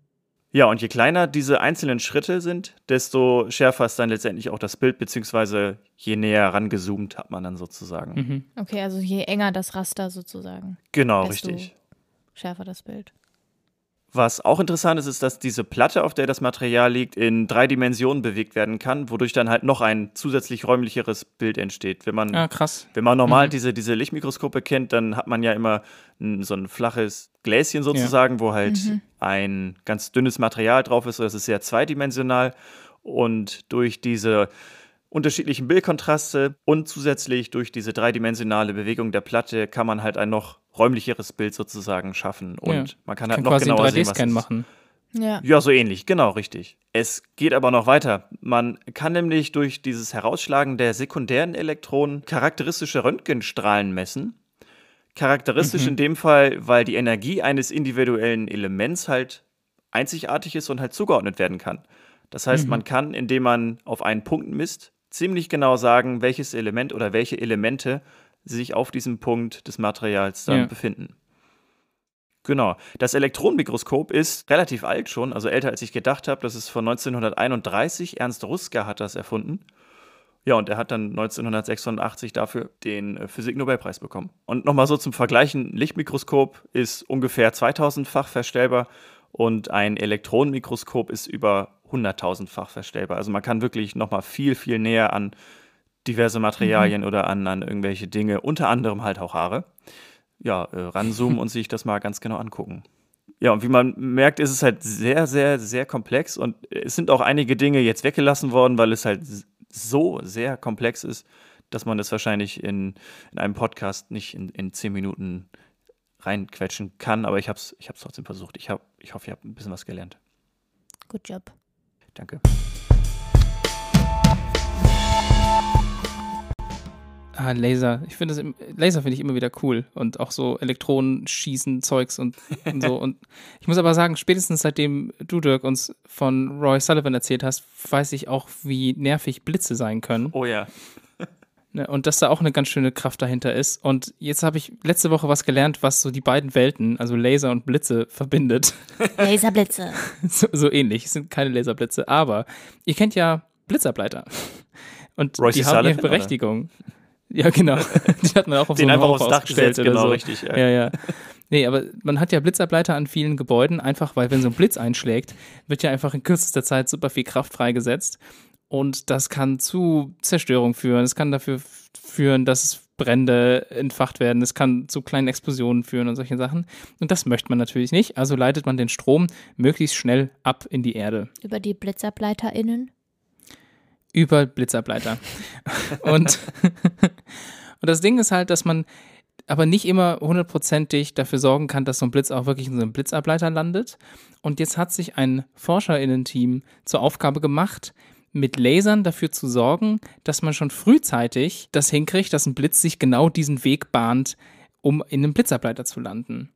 Ja, und je kleiner diese einzelnen Schritte sind, desto schärfer ist dann letztendlich auch das Bild, beziehungsweise je näher rangezoomt hat man dann sozusagen. Mhm. Okay, also je enger das Raster sozusagen. Genau, richtig. Schärfer das Bild. Was auch interessant ist, ist, dass diese Platte, auf der das Material liegt, in drei Dimensionen bewegt werden kann, wodurch dann halt noch ein zusätzlich räumlicheres Bild entsteht. Wenn man, ja, krass. Wenn man normal mhm. diese, diese Lichtmikroskope kennt, dann hat man ja immer so ein flaches Gläschen sozusagen, ja. wo halt mhm. ein ganz dünnes Material drauf ist. Das ist sehr zweidimensional. Und durch diese unterschiedlichen Bildkontraste und zusätzlich durch diese dreidimensionale Bewegung der Platte kann man halt ein noch räumlicheres Bild sozusagen schaffen und ja. man kann halt kann noch genauer sehen, was machen. Ja. ja, so ähnlich, genau, richtig. Es geht aber noch weiter. Man kann nämlich durch dieses Herausschlagen der sekundären Elektronen charakteristische Röntgenstrahlen messen. Charakteristisch mhm. in dem Fall, weil die Energie eines individuellen Elements halt einzigartig ist und halt zugeordnet werden kann. Das heißt, mhm. man kann, indem man auf einen Punkt misst, ziemlich genau sagen, welches Element oder welche Elemente sich auf diesem Punkt des Materials dann ja. befinden. Genau. Das Elektronenmikroskop ist relativ alt schon, also älter als ich gedacht habe. Das ist von 1931. Ernst Ruska hat das erfunden. Ja, und er hat dann 1986 dafür den äh, Physik-Nobelpreis bekommen. Und nochmal so zum Vergleichen: Lichtmikroskop ist ungefähr 2000-fach verstellbar und ein Elektronenmikroskop ist über 100.000-fach verstellbar. Also man kann wirklich nochmal viel, viel näher an diverse Materialien mhm. oder an, an irgendwelche Dinge, unter anderem halt auch Haare, ja, äh, ranzoomen und sich das mal ganz genau angucken. Ja, und wie man merkt, ist es halt sehr, sehr, sehr komplex und es sind auch einige Dinge jetzt weggelassen worden, weil es halt so sehr komplex ist, dass man das wahrscheinlich in, in einem Podcast nicht in, in zehn Minuten reinquetschen kann, aber ich habe es ich trotzdem versucht. Ich, hab, ich hoffe, ihr habt ein bisschen was gelernt. Good job. Danke. Ah, Laser. Ich finde das im- Laser finde ich immer wieder cool und auch so Elektronen schießen Zeugs und, und so und ich muss aber sagen, spätestens seitdem du Dirk uns von Roy Sullivan erzählt hast, weiß ich auch, wie nervig Blitze sein können Oh ja. ne, und dass da auch eine ganz schöne Kraft dahinter ist und jetzt habe ich letzte Woche was gelernt, was so die beiden Welten, also Laser und Blitze verbindet. Laserblitze. so, so ähnlich, es sind keine Laserblitze, aber ihr kennt ja Blitzableiter. Und Royce die haben ihre Sullivan, oder? Ja, genau. Die hat man auch auf Den so einfach aufs Dach ausgestellt gesetzt, oder genau, so. richtig. Ja. Ja, ja. Nee, aber man hat ja Blitzableiter an vielen Gebäuden, einfach weil, wenn so ein Blitz einschlägt, wird ja einfach in kürzester Zeit super viel Kraft freigesetzt. Und das kann zu Zerstörung führen. Es kann dafür führen, dass Brände entfacht werden. Es kann zu kleinen Explosionen führen und solche Sachen. Und das möchte man natürlich nicht. Also leitet man den Strom möglichst schnell ab in die Erde. Über die BlitzableiterInnen. Über Blitzableiter. und, und das Ding ist halt, dass man aber nicht immer hundertprozentig dafür sorgen kann, dass so ein Blitz auch wirklich in so einem Blitzableiter landet. Und jetzt hat sich ein ForscherInnen-Team zur Aufgabe gemacht, mit Lasern dafür zu sorgen, dass man schon frühzeitig das hinkriegt, dass ein Blitz sich genau diesen Weg bahnt, um in einem Blitzableiter zu landen.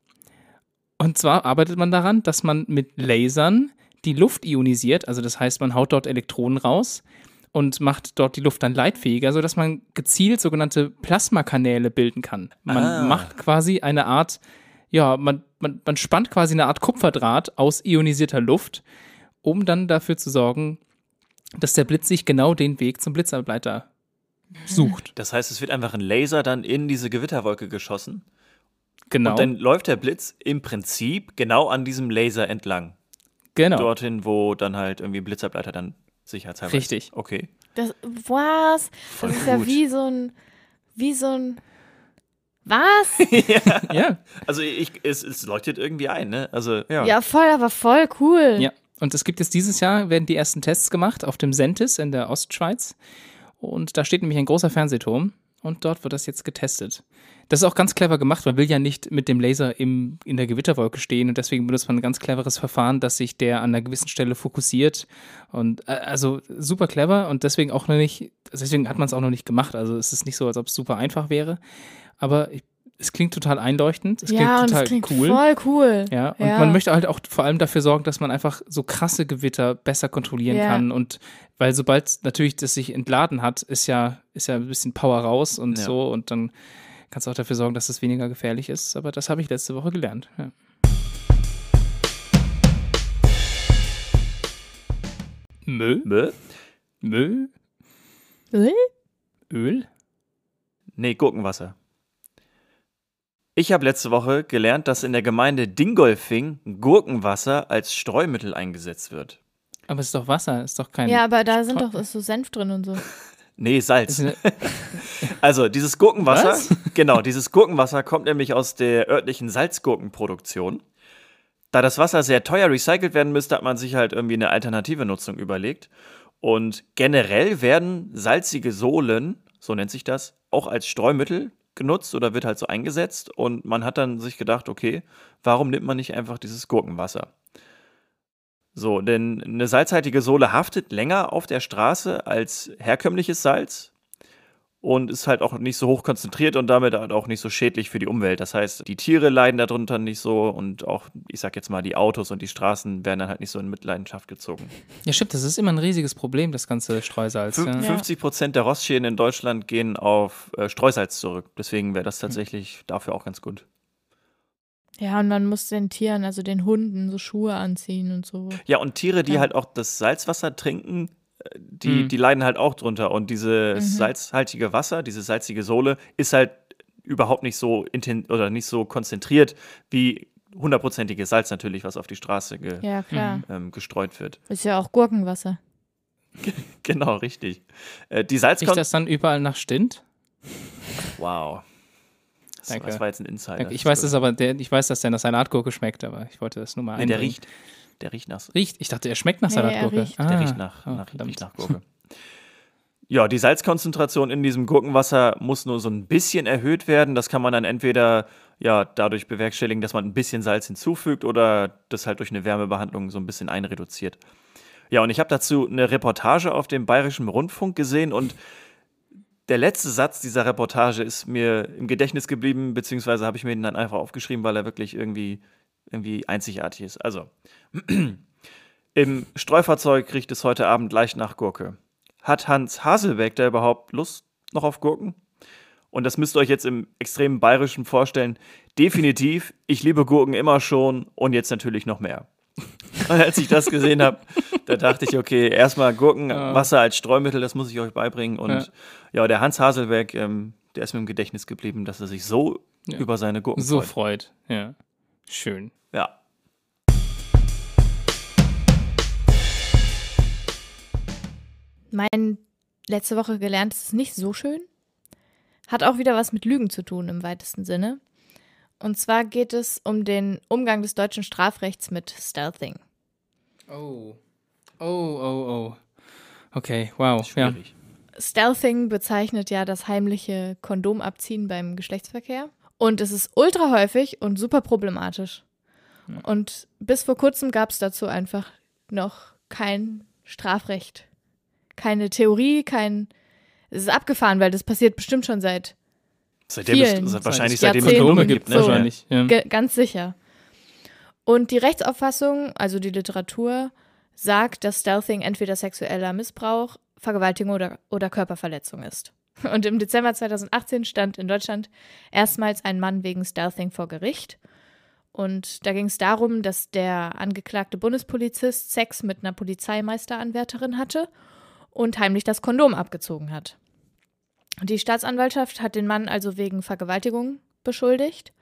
Und zwar arbeitet man daran, dass man mit Lasern die Luft ionisiert, also das heißt, man haut dort Elektronen raus und macht dort die Luft dann leitfähiger, sodass man gezielt sogenannte Plasmakanäle bilden kann. Man Ah. macht quasi eine Art, ja, man, man, man spannt quasi eine Art Kupferdraht aus ionisierter Luft, um dann dafür zu sorgen, dass der Blitz sich genau den Weg zum Blitzableiter sucht. Das heißt, es wird einfach ein Laser dann in diese Gewitterwolke geschossen. Genau. Und dann läuft der Blitz im Prinzip genau an diesem Laser entlang. genau. Dorthin, wo dann halt irgendwie ein Blitzableiter dann sicherheitshalber Richtig. Okay. Das, was? Voll das ist ja gut. wie so ein, wie so ein, was? Ja. Also ich, es, es leuchtet irgendwie ein, ne? Also ja. Ja, voll, aber voll cool. Ja, und es gibt jetzt dieses Jahr, werden die ersten Tests gemacht auf dem Sentis in der Ostschweiz. Und da steht nämlich ein großer Fernsehturm und dort wird das jetzt getestet. Das ist auch ganz clever gemacht, man will ja nicht mit dem Laser im, in der Gewitterwolke stehen und deswegen benutzt man ein ganz cleveres Verfahren, dass sich der an einer gewissen Stelle fokussiert. Und äh, also super clever und deswegen auch noch nicht, deswegen hat man es auch noch nicht gemacht. Also es ist nicht so, als ob es super einfach wäre. Aber ich, es klingt total einleuchtend, es ja, und klingt total es klingt cool. voll cool. Ja, und Ja. man möchte halt auch vor allem dafür sorgen, dass man einfach so krasse Gewitter besser kontrollieren Ja. kann. Und weil sobald natürlich das sich entladen hat, ist ja, ist ja ein bisschen Power raus und Ja. so. Und dann kannst du auch dafür sorgen, dass es weniger gefährlich ist. Aber das habe ich letzte Woche gelernt. Ja. Müll? Mö? Müll? Öl? Öl? Nee, Gurkenwasser. Ich habe letzte Woche gelernt, dass in der Gemeinde Dingolfing Gurkenwasser als Streumittel eingesetzt wird. Aber es ist doch Wasser, ist doch kein. Ja, aber da sind doch ist so Senf drin und so. Nee, Salz. Also dieses Gurkenwasser, Was? genau, dieses Gurkenwasser kommt nämlich aus der örtlichen Salzgurkenproduktion. Da das Wasser sehr teuer recycelt werden müsste, hat man sich halt irgendwie eine alternative Nutzung überlegt. Und generell werden salzige Sohlen, so nennt sich das, auch als Streumittel genutzt oder wird halt so eingesetzt. Und man hat dann sich gedacht, okay, warum nimmt man nicht einfach dieses Gurkenwasser? So, denn eine salzhaltige Sohle haftet länger auf der Straße als herkömmliches Salz und ist halt auch nicht so hoch konzentriert und damit halt auch nicht so schädlich für die Umwelt. Das heißt, die Tiere leiden darunter nicht so und auch, ich sag jetzt mal, die Autos und die Straßen werden dann halt nicht so in Mitleidenschaft gezogen. ja, stimmt, das ist immer ein riesiges Problem, das ganze Streusalz. Fün- Ja. 50 Prozent der Rostschäden in Deutschland gehen auf äh, Streusalz zurück. Deswegen wäre das tatsächlich dafür auch ganz gut. Ja, und man muss den Tieren, also den Hunden, so Schuhe anziehen und so. Ja, und Tiere, die Ja. halt auch das Salzwasser trinken, die, Mhm. die leiden halt auch drunter. Und dieses Mhm. salzhaltige Wasser, diese salzige Sohle, ist halt überhaupt nicht so inten oder nicht so konzentriert wie hundertprozentiges Salz natürlich, was auf die Straße ge Ja, klar. ähm, gestreut wird. Ist ja auch Gurkenwasser. Genau, richtig. Äh, die Riecht Salzkon das dann überall nach Stint? Wow. Das, Danke. das war jetzt ein Insider. Danke. Ich weiß das aber, der, ich weiß, dass der nach Salatgurke schmeckt, aber ich wollte das nur mal Nee, der einbringen. riecht. Der riecht nach, Riecht? Ich dachte, er schmeckt nach Nee, er Salatgurke. riecht. Ah, der riecht nach, oh, nach, riecht nach Gurke. Ja, die Salzkonzentration in diesem Gurkenwasser muss nur so ein bisschen erhöht werden. Das kann man dann entweder ja dadurch bewerkstelligen, dass man ein bisschen Salz hinzufügt oder das halt durch eine Wärmebehandlung so ein bisschen einreduziert. Ja, und ich habe dazu eine Reportage auf dem Bayerischen Rundfunk gesehen und der letzte Satz dieser Reportage ist mir im Gedächtnis geblieben, beziehungsweise habe ich mir den dann einfach aufgeschrieben, weil er wirklich irgendwie, irgendwie einzigartig ist. Also, im Streufahrzeug riecht es heute Abend leicht nach Gurke. Hat Hans Haselbeck da überhaupt Lust noch auf Gurken? Und das müsst ihr euch jetzt im extremen Bayerischen vorstellen. Definitiv, ich liebe Gurken immer schon und jetzt natürlich noch mehr. Und als ich das gesehen habe, da dachte ich, okay, erstmal Gurkenwasser als Streumittel, das muss ich euch beibringen. Und ja, ja der Hans Haselbeck, ähm, der ist mir im Gedächtnis geblieben, dass er sich so ja. über seine Gurken so freut. So freut, ja. Schön. Ja. Mein letzte Woche gelernt ist nicht so schön. Hat auch wieder was mit Lügen zu tun im weitesten Sinne. Und zwar geht es um den Umgang des deutschen Strafrechts mit Stealthing. Oh. Oh, oh, oh. Okay, wow. Schwierig. Ja. Stealthing bezeichnet ja das heimliche Kondomabziehen beim Geschlechtsverkehr. Und es ist ultra häufig und super problematisch. Hm. Und bis vor kurzem gab es dazu einfach noch kein Strafrecht. Keine Theorie, kein. Es ist abgefahren, weil das passiert bestimmt schon seit Seitdem vielen, es, wahrscheinlich seitdem es Kondome gibt, ne? So, wahrscheinlich. Ja. Ganz sicher. Und die Rechtsauffassung, also die Literatur, sagt, dass Stealthing entweder sexueller Missbrauch, Vergewaltigung oder, oder Körperverletzung ist. Und im Dezember 2018 stand in Deutschland erstmals ein Mann wegen Stealthing vor Gericht. Und da ging es darum, dass der angeklagte Bundespolizist Sex mit einer Polizeimeisteranwärterin hatte und heimlich das Kondom abgezogen hat. Die Staatsanwaltschaft hat den Mann also wegen Vergewaltigung beschuldigt.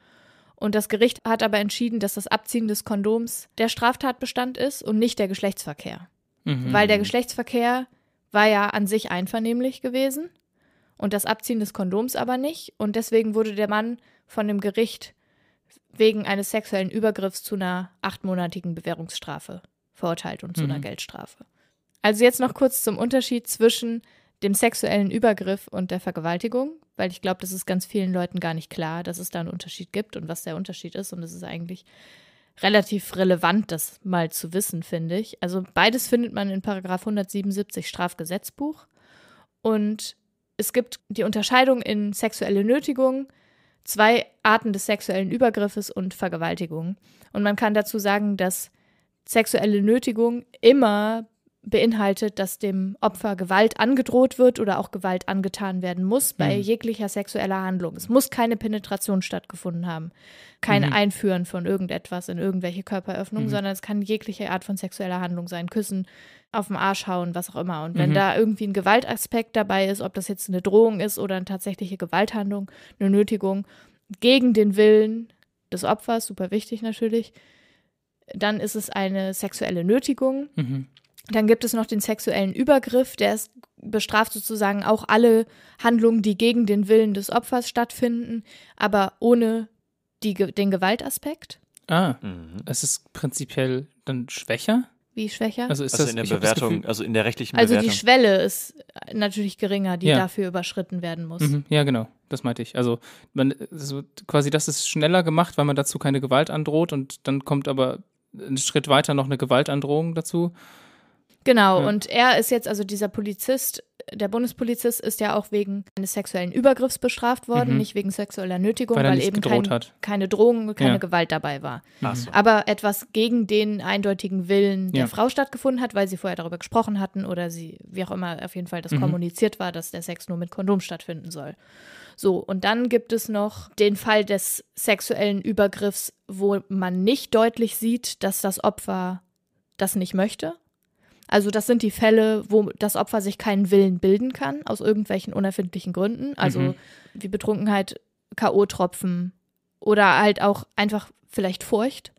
Und das Gericht hat aber entschieden, dass das Abziehen des Kondoms der Straftatbestand ist und nicht der Geschlechtsverkehr. Mhm. Weil der Geschlechtsverkehr war ja an sich einvernehmlich gewesen und das Abziehen des Kondoms aber nicht. Und deswegen wurde der Mann von dem Gericht wegen eines sexuellen Übergriffs zu einer achtmonatigen Bewährungsstrafe verurteilt und zu mhm. einer Geldstrafe. Also jetzt noch kurz zum Unterschied zwischen dem sexuellen Übergriff und der Vergewaltigung, weil ich glaube, das ist ganz vielen Leuten gar nicht klar, dass es da einen Unterschied gibt und was der Unterschied ist. Und es ist eigentlich relativ relevant, das mal zu wissen, finde ich. Also beides findet man in Paragraph 177 Strafgesetzbuch. Und es gibt die Unterscheidung in sexuelle Nötigung, zwei Arten des sexuellen Übergriffes und Vergewaltigung. Und man kann dazu sagen, dass sexuelle Nötigung immer beinhaltet, dass dem Opfer Gewalt angedroht wird oder auch Gewalt angetan werden muss bei mhm. jeglicher sexueller Handlung. Es muss keine Penetration stattgefunden haben, kein mhm. Einführen von irgendetwas in irgendwelche Körperöffnungen, mhm. sondern es kann jegliche Art von sexueller Handlung sein, küssen, auf den Arsch hauen, was auch immer. Und wenn mhm. da irgendwie ein Gewaltaspekt dabei ist, ob das jetzt eine Drohung ist oder eine tatsächliche Gewalthandlung, eine Nötigung gegen den Willen des Opfers, super wichtig natürlich, dann ist es eine sexuelle Nötigung. Dann gibt es noch den sexuellen Übergriff, der ist, bestraft sozusagen auch alle Handlungen, die gegen den Willen des Opfers stattfinden, aber ohne die, den Gewaltaspekt. Ah, mhm. es ist prinzipiell dann schwächer? Wie schwächer? Also ist also das in der Bewertung, also in der rechtlichen also Bewertung. Also die Schwelle ist natürlich geringer, die ja. dafür überschritten werden muss. Mhm. Ja, genau. Das meinte ich. Also man, so quasi das ist schneller gemacht, weil man dazu keine Gewalt androht und dann kommt aber einen Schritt weiter noch eine Gewaltandrohung dazu. Genau, ja. und er ist jetzt, also dieser Polizist, der Bundespolizist ist ja auch wegen eines sexuellen Übergriffs bestraft worden, mhm. nicht wegen sexueller Nötigung, weil, weil eben kein, keine Drohung, keine ja. Gewalt dabei war. So. Aber etwas gegen den eindeutigen Willen der ja. Frau stattgefunden hat, weil sie vorher darüber gesprochen hatten oder sie, wie auch immer, auf jeden Fall das mhm. kommuniziert war, dass der Sex nur mit Kondom stattfinden soll. So, und dann gibt es noch den Fall des sexuellen Übergriffs, wo man nicht deutlich sieht, dass das Opfer das nicht möchte. Also das sind die Fälle, wo das Opfer sich keinen Willen bilden kann, aus irgendwelchen unerfindlichen Gründen. Also mhm. wie Betrunkenheit, K.O.-Tropfen oder halt auch einfach vielleicht Furcht.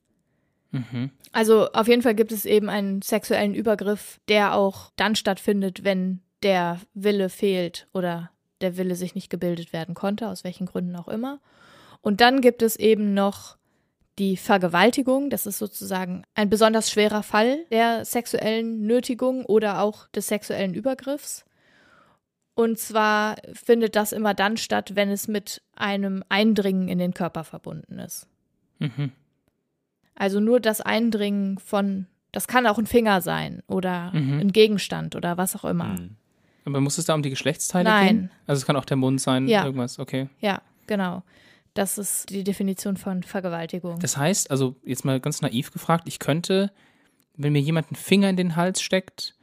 Mhm. Also auf jeden Fall gibt es eben einen sexuellen Übergriff, der auch dann stattfindet, wenn der Wille fehlt oder der Wille sich nicht gebildet werden konnte, aus welchen Gründen auch immer. Und dann gibt es eben noch die Vergewaltigung. Das ist sozusagen ein besonders schwerer Fall der sexuellen Nötigung oder auch des sexuellen Übergriffs. Und zwar findet das immer dann statt, wenn es mit einem Eindringen in den Körper verbunden ist. Mhm. Also nur das Eindringen von, das kann auch ein Finger sein oder mhm. ein Gegenstand oder was auch immer. Mhm. Aber muss es da um die Geschlechtsteile Nein. gehen? Also es kann auch der Mund sein, Ja. irgendwas, okay. Ja, genau. Das ist die Definition von Vergewaltigung. Das heißt, also jetzt mal ganz naiv gefragt, ich könnte, wenn mir jemand einen Finger in den Hals steckt,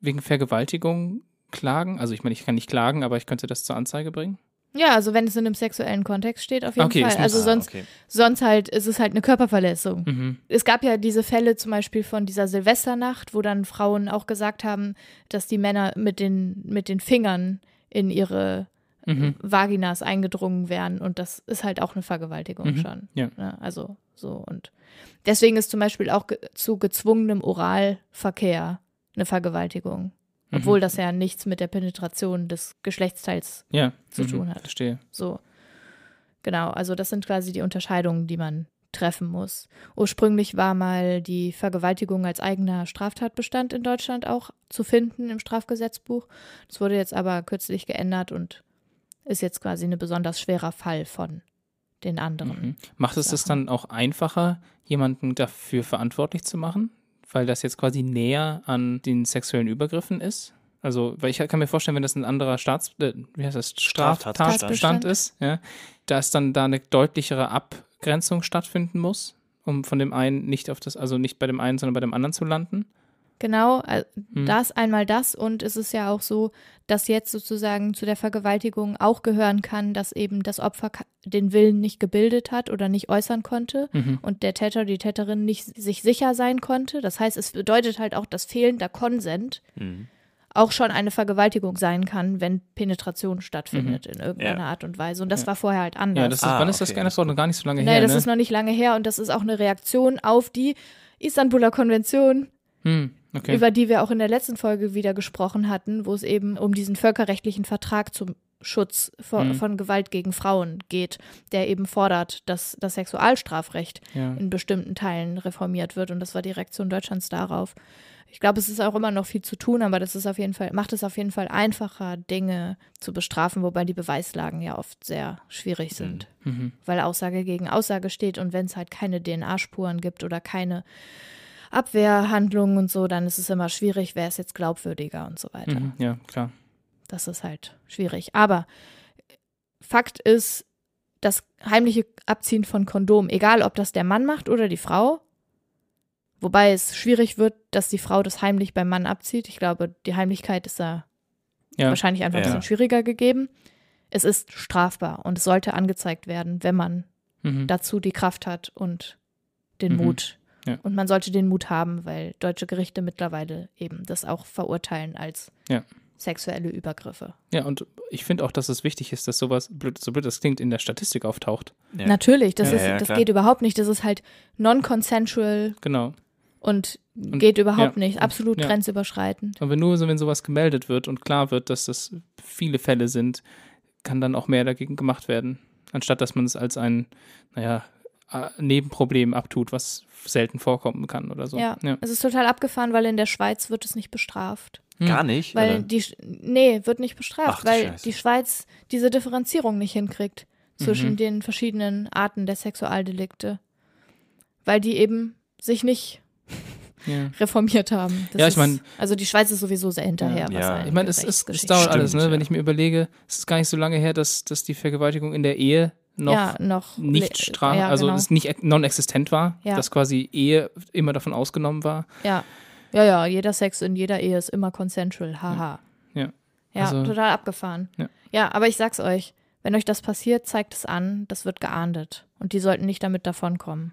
wegen Vergewaltigung klagen. Also ich meine, ich kann nicht klagen, aber ich könnte das zur Anzeige bringen. ja, also wenn es in einem sexuellen Kontext steht, auf jeden Okay, Fall. Also sonst, okay. sonst halt ist es halt eine Körperverletzung. Mhm. Es gab ja diese Fälle zum Beispiel von dieser Silvesternacht, wo dann Frauen auch gesagt haben, dass die Männer mit den, mit den Fingern in ihre Mhm. Vaginas eingedrungen wären und das ist halt auch eine Vergewaltigung Mhm, schon. ja. Ne? Also so und deswegen ist zum Beispiel auch ge zu gezwungenem Oralverkehr eine Vergewaltigung, Mhm. obwohl das ja nichts mit der Penetration des Geschlechtsteils Ja. zu mhm. tun hat. Verstehe. so. Genau, also das sind quasi die Unterscheidungen, die man treffen muss. Ursprünglich war mal die Vergewaltigung als eigener Straftatbestand in Deutschland auch zu finden im Strafgesetzbuch. Das wurde jetzt aber kürzlich geändert und ist jetzt quasi ein besonders schwerer Fall von den anderen. Mhm. Macht es das Sachen. dann auch einfacher, jemanden dafür verantwortlich zu machen? Weil das jetzt quasi näher an den sexuellen Übergriffen ist? Also, weil ich kann mir vorstellen, wenn das ein anderer Staats, äh, wie heißt das, Straftatbestand. Straftatbestand ist, ja, dass dann da eine deutlichere Abgrenzung stattfinden muss, um von dem einen nicht auf das, also nicht bei dem einen, sondern bei dem anderen zu landen. Genau, äh, Hm. das einmal das und es ist ja auch so, dass jetzt sozusagen zu der Vergewaltigung auch gehören kann, dass eben das Opfer den Willen nicht gebildet hat oder nicht äußern konnte Mhm. und der Täter, die Täterin nicht sich sicher sein konnte. Das heißt, es bedeutet halt auch, dass fehlender Konsent Mhm. auch schon eine Vergewaltigung sein kann, wenn Penetration stattfindet in irgendeiner Ja. Art und Weise. Und das Ja. war vorher halt anders. Ja, das ist, Ah, wann ist das okay, gar das das noch gar nicht so lange nee, her, das ne? ist noch nicht lange her und das ist auch eine Reaktion auf die Istanbuler Konvention, hm, okay. über die wir auch in der letzten Folge wieder gesprochen hatten, wo es eben um diesen völkerrechtlichen Vertrag zum Schutz von, Mhm. von Gewalt gegen Frauen geht, der eben fordert, dass das Sexualstrafrecht ja. in bestimmten Teilen reformiert wird. Und das war die Reaktion Deutschlands darauf. Ich glaube, es ist auch immer noch viel zu tun, aber das ist auf jeden Fall, macht es auf jeden Fall einfacher, Dinge zu bestrafen, wobei die Beweislagen ja oft sehr schwierig sind, Mhm. weil Aussage gegen Aussage steht und wenn es halt keine DNA-Spuren gibt oder keine Abwehrhandlungen und so, dann ist es immer schwierig, wer ist jetzt glaubwürdiger und so weiter. Mhm. Ja, klar. Das ist halt schwierig. Aber Fakt ist, das heimliche Abziehen von Kondom, egal ob das der Mann macht oder die Frau, wobei es schwierig wird, dass die Frau das heimlich beim Mann abzieht. Ich glaube, die Heimlichkeit ist da Ja. wahrscheinlich einfach ein Ja. bisschen schwieriger gegeben. Es ist strafbar und es sollte angezeigt werden, wenn man Mhm. dazu die Kraft hat und den Mhm. Mut. Ja. Und man sollte den Mut haben, weil deutsche Gerichte mittlerweile eben das auch verurteilen als Ja. sexuelle Übergriffe. Ja, und ich finde auch, dass es wichtig ist, dass sowas, blöd, so blöd das klingt, in der Statistik auftaucht. Ja. Natürlich, das, Ja, ist, ja, das geht überhaupt nicht. Das ist halt non-consensual Genau. und, Und- geht überhaupt ja. nicht. Absolut Ja. grenzüberschreitend. Und wenn nur so, wenn sowas gemeldet wird und klar wird, dass das viele Fälle sind, kann dann auch mehr dagegen gemacht werden. Anstatt dass man es als ein, naja, äh, Nebenproblem abtut, was selten vorkommen kann oder so. Ja. ja. Es ist total abgefahren, weil in der Schweiz wird es nicht bestraft. Gar nicht? Weil oder? die, Sch- nee, wird nicht bestraft, Ach, weil Scheiße. die Schweiz diese Differenzierung nicht hinkriegt zwischen Mhm. den verschiedenen Arten der Sexualdelikte. Weil die eben sich nicht ja. reformiert haben. Das Ja, ich ist- mein- Also die Schweiz ist sowieso sehr hinterher. Ja. was Ja. eine Ich meine, es, es, es dauert Stimmt, alles, ne? ja. Wenn ich mir überlege, es ist gar nicht so lange her, dass, dass die Vergewaltigung in der Ehe noch ja, noch nicht straf, ja, also genau. es nicht ex- non-existent war, Ja. dass quasi Ehe immer davon ausgenommen war. Ja. Ja, ja, jeder Sex in jeder Ehe ist immer consensual. Haha. Ja. Ja, Also- total abgefahren. Ja. ja, aber ich sag's euch, wenn euch das passiert, zeigt es an, das wird geahndet. Und die sollten nicht damit davonkommen.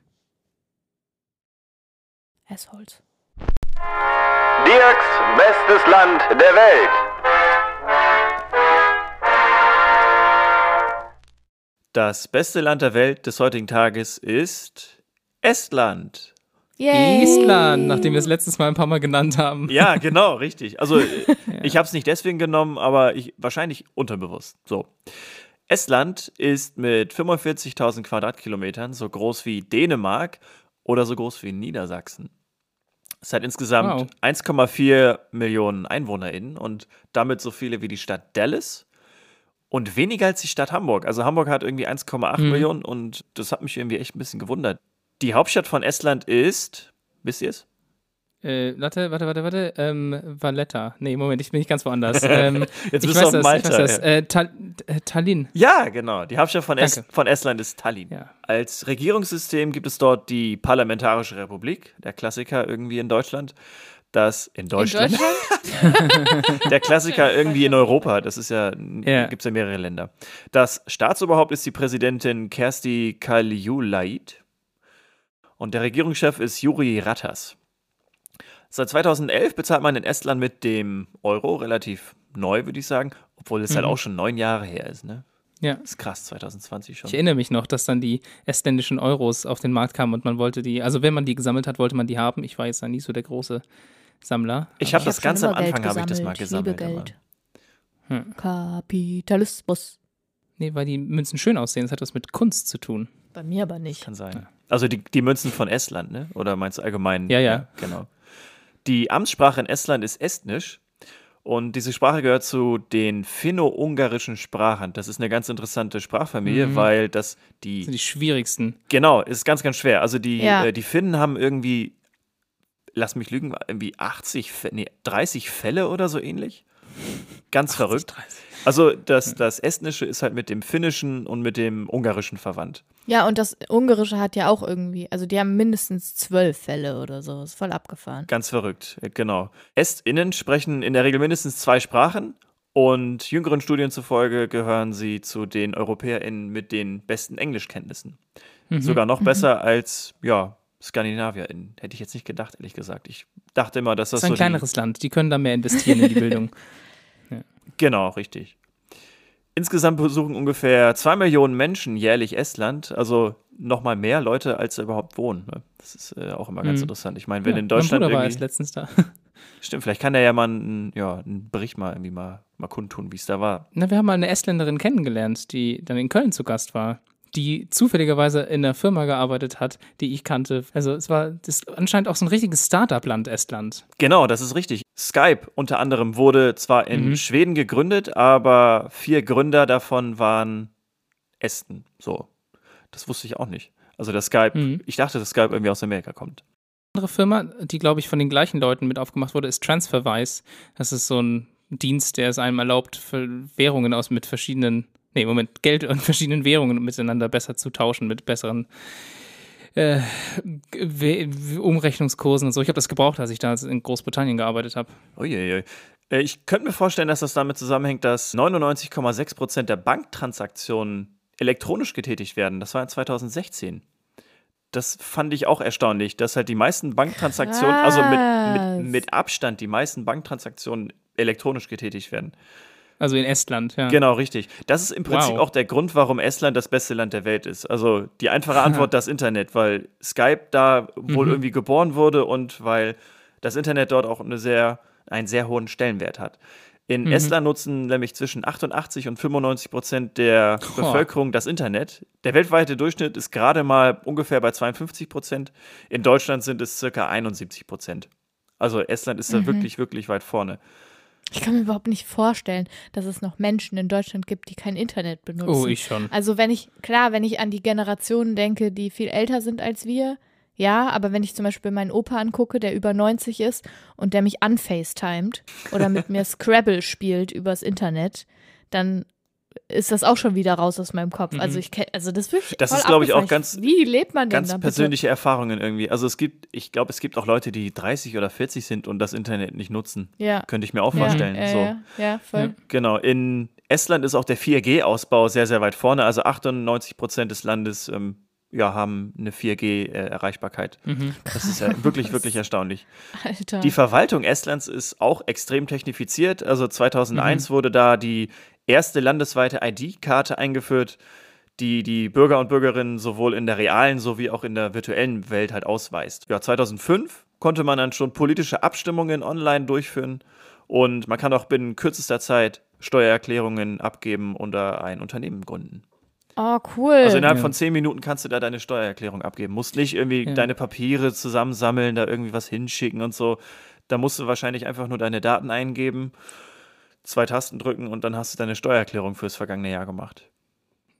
Assholes. Dirks bestes Land der Welt. Das beste Land der Welt des heutigen Tages ist Estland. Yay! Island, nachdem wir es letztes Mal ein paar Mal genannt haben. Ja, genau, richtig. Also äh, ich habe es nicht deswegen genommen, aber ich wahrscheinlich unterbewusst. So. Estland ist mit 45.000 Quadratkilometern so groß wie Dänemark oder so groß wie Niedersachsen. Es hat insgesamt Wow. 1,4 Millionen EinwohnerInnen und damit so viele wie die Stadt Dallas und weniger als die Stadt Hamburg. Also Hamburg hat irgendwie 1,8 Mhm. Millionen und das hat mich irgendwie echt ein bisschen gewundert. Die Hauptstadt von Estland ist, wisst ihr es? Äh, warte, warte, warte, warte. Ähm, Valletta. Nee, Moment, ich bin nicht ganz woanders. Ähm, Jetzt bist du auf das, Malta. Ich weiß das. ja. Äh, Tal äh, Tallinn. Ja, genau. Die Hauptstadt von, es von Estland ist Tallinn. Ja. Als Regierungssystem gibt es dort die Parlamentarische Republik, der Klassiker irgendwie in Deutschland. Das in In Deutschland, Deutschland? der Klassiker irgendwie in Europa. Das ist ja, Ja. gibt es ja mehrere Länder. Das Staatsoberhaupt ist die Präsidentin Kersti Kaljulaid und der Regierungschef ist Juri Ratas. Seit 2011 bezahlt man in Estland mit dem Euro, relativ neu, würde ich sagen, obwohl es halt Mhm. auch schon neun Jahre her ist. Ne? Ja. ist krass, 2020 schon. Ich erinnere mich noch, dass dann die estländischen Euros auf den Markt kamen und man wollte die, also wenn man die gesammelt hat, wollte man die haben. Ich war jetzt da nie so der große Sammler. Ich habe das hab ganz am Anfang habe ich das mal gesammelt. Ich liebe Geld. Kapitalismus. Nee, weil die Münzen schön aussehen. Das hat was mit Kunst zu tun. Bei mir aber nicht. Kann sein. Also die, die Münzen von Estland, ne? Oder meinst du allgemein? Ja, ja. Genau. Die Amtssprache in Estland ist Estnisch. Und diese Sprache gehört zu den finno-ungarischen Sprachen. Das ist eine ganz interessante Sprachfamilie, Mhm. weil das Das sind die, die schwierigsten. genau, ist ganz, ganz schwer. Also die, Ja. äh, die Finnen haben irgendwie, lass mich lügen, irgendwie 80, Fä- nee, 30 Fälle oder so ähnlich. Ganz verrückt. 30. Also das, das Estnische ist halt mit dem Finnischen und mit dem Ungarischen verwandt. Ja, und das Ungarische hat ja auch irgendwie, also die haben mindestens zwölf Fälle oder so. Ist voll abgefahren. Ganz verrückt, genau. EstInnen sprechen in der Regel mindestens zwei Sprachen und jüngeren Studien zufolge gehören sie zu den EuropäerInnen mit den besten Englischkenntnissen. Mhm. Sogar noch besser als, ja, SkandinavierInnen. Hätte ich jetzt nicht gedacht, ehrlich gesagt. Ich dachte immer, dass Das das, ist ein so kleineres Land. Die können da mehr investieren in die Bildung. Die, genau, richtig. Insgesamt besuchen ungefähr zwei Millionen Menschen jährlich Estland, also nochmal mehr Leute, als überhaupt wohnen. Ne? Das ist äh, auch immer ganz Mhm. interessant. Ich meine, wenn Ja, in Deutschland Mein Bruder war irgendwie, erst letztens da. Stimmt, vielleicht kann er ja mal einen, ja, einen Bericht mal irgendwie mal, mal kundtun, wie es da war. Na, wir haben mal eine Estländerin kennengelernt, die dann in Köln zu Gast war, die zufälligerweise in einer Firma gearbeitet hat, die ich kannte. Also es war das anscheinend auch so ein richtiges Start-up-Land, Estland. Genau, das ist richtig. Skype unter anderem wurde zwar in Mhm. Schweden gegründet, aber vier Gründer davon waren Esten. So. Das wusste ich auch nicht. Also das Skype, Mhm. ich dachte, dass Skype irgendwie aus Amerika kommt. andere Firma, die, glaube ich, von den gleichen Leuten mit aufgemacht wurde, ist TransferWise. Das ist so ein Dienst, der es einem erlaubt, für Währungen aus mit verschiedenen, nee, Moment, Geld und verschiedenen Währungen miteinander besser zu tauschen, mit besseren äh, Umrechnungskursen und so. Ich habe das gebraucht, als ich da in Großbritannien gearbeitet habe. Uiuiui. Äh, Ich könnte mir vorstellen, dass das damit zusammenhängt, dass 99,6 Prozent der Banktransaktionen elektronisch getätigt werden. Das war in 2016. Das fand ich auch erstaunlich, dass halt die meisten Banktransaktionen, also mit, Krass. mit, mit Abstand die meisten Banktransaktionen elektronisch getätigt werden. Also in Estland, ja. Genau, richtig. Das ist im Prinzip Wow. auch der Grund, warum Estland das beste Land der Welt ist. Also die einfache Antwort, das Internet, weil Skype da wohl Mhm. irgendwie geboren wurde und weil das Internet dort auch eine sehr, einen sehr hohen Stellenwert hat. In Mhm. Estland nutzen nämlich zwischen 88 und 95 Prozent der Boah. Bevölkerung das Internet. Der weltweite Durchschnitt ist gerade mal ungefähr bei 52 Prozent. In Deutschland sind es circa 71 Prozent. Also Estland ist da Mhm. wirklich, wirklich weit vorne. Ich kann mir überhaupt nicht vorstellen, dass es noch Menschen in Deutschland gibt, die kein Internet benutzen. Oh, ich schon. Also wenn ich, klar, wenn ich an die Generationen denke, die viel älter sind als wir, ja, aber wenn ich zum Beispiel meinen Opa angucke, der über 90 ist und der mich unfacetimed oder mit mir Scrabble spielt übers Internet, dann ist das auch schon wieder raus aus meinem Kopf. Mhm. Also ich also das wirklich. Das ist, glaub ich, auch ganz- Wie lebt man denn ganz da bitte? persönliche Erfahrungen irgendwie. Also es gibt, ich glaube, es gibt auch Leute, die 30 oder 40 sind und das Internet nicht nutzen. Ja. Könnte ich mir auch Ja, vorstellen. Ja, so. ja, ja, voll. Genau. In Estland ist auch der 4G-Ausbau sehr, sehr weit vorne. Also 98 Prozent des Landes ähm, ja, haben eine 4G-Erreichbarkeit. Mhm. Das ist ja wirklich, wirklich erstaunlich. Alter. Die Verwaltung Estlands ist auch extrem technifiziert. Also 2001 wurde da die erste landesweite ID-Karte eingeführt, die die Bürger und Bürgerinnen sowohl in der realen sowie auch in der virtuellen Welt halt ausweist. Ja, 2005 konnte man dann schon politische Abstimmungen online durchführen und man kann auch binnen kürzester Zeit Steuererklärungen abgeben oder ein Unternehmen gründen. oh, cool. Also innerhalb Ja. von zehn Minuten kannst du da deine Steuererklärung abgeben. Musst nicht irgendwie Ja. deine Papiere zusammensammeln, da irgendwie was hinschicken und so. Da musst du wahrscheinlich einfach nur deine Daten eingeben, zwei Tasten drücken und dann hast du deine Steuererklärung fürs vergangene Jahr gemacht.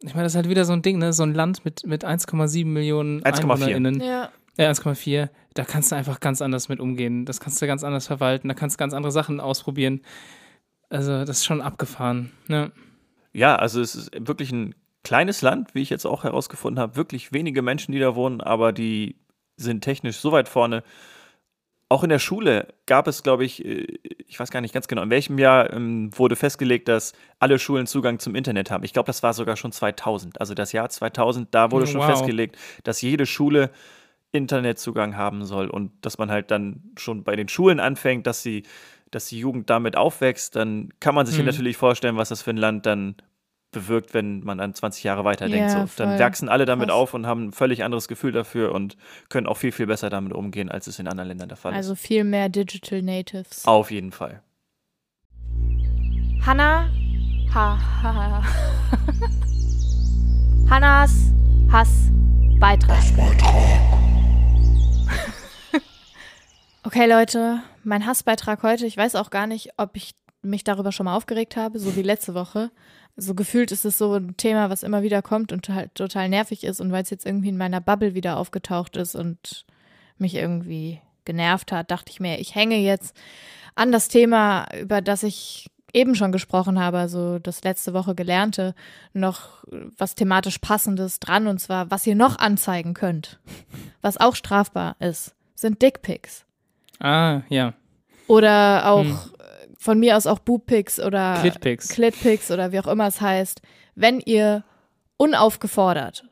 Ich meine, das ist halt wieder so ein Ding, ne? So ein Land mit, mit 1,7 Millionen 1,4. EinwohnerInnen. ja. äh, 1,4, da kannst du einfach ganz anders mit umgehen. Das kannst du ganz anders verwalten, da kannst du ganz andere Sachen ausprobieren. Also, das ist schon abgefahren. Ne? Ja, also es ist wirklich ein kleines Land, wie ich jetzt auch herausgefunden habe. Wirklich wenige Menschen, die da wohnen, aber die sind technisch so weit vorne. Auch in der Schule gab es, glaube ich, äh, ich weiß gar nicht ganz genau, in welchem Jahr ähm, wurde festgelegt, dass alle Schulen Zugang zum Internet haben. Ich glaube, das war sogar schon 2000. Also das Jahr 2000, da wurde schon Wow. festgelegt, dass jede Schule Internetzugang haben soll und dass man halt dann schon bei den Schulen anfängt, dass sie, dass die Jugend damit aufwächst, dann kann man sich Mhm. natürlich vorstellen, was das für ein Land dann bewirkt, wenn man an 20 Jahre weiterdenkt. Ja, so. Dann wachsen alle damit Krass. auf und haben ein völlig anderes Gefühl dafür und können auch viel, viel besser damit umgehen, als es in anderen Ländern der Fall Also ist. viel mehr Digital Natives. Auf jeden Fall. Hannah. Ha, ha, ha. Hannas Hassbeitrag. Okay, Leute, mein Hassbeitrag heute. Ich weiß auch gar nicht, ob ich mich darüber schon mal aufgeregt habe, so wie letzte Woche. So gefühlt ist es so ein Thema, was immer wieder kommt und halt total nervig ist und weil es jetzt irgendwie in meiner Bubble wieder aufgetaucht ist und mich irgendwie genervt hat, dachte ich mir, ich hänge jetzt an das Thema, über das ich eben schon gesprochen habe, also das letzte Woche gelernte, noch was thematisch passendes dran und zwar, was ihr noch anzeigen könnt, was auch strafbar ist, sind Dickpics. Ah, ja. Oder auch Hm. Von mir aus auch Boobpics oder Clitpics. Clitpics oder wie auch immer es heißt, wenn ihr unaufgefordert,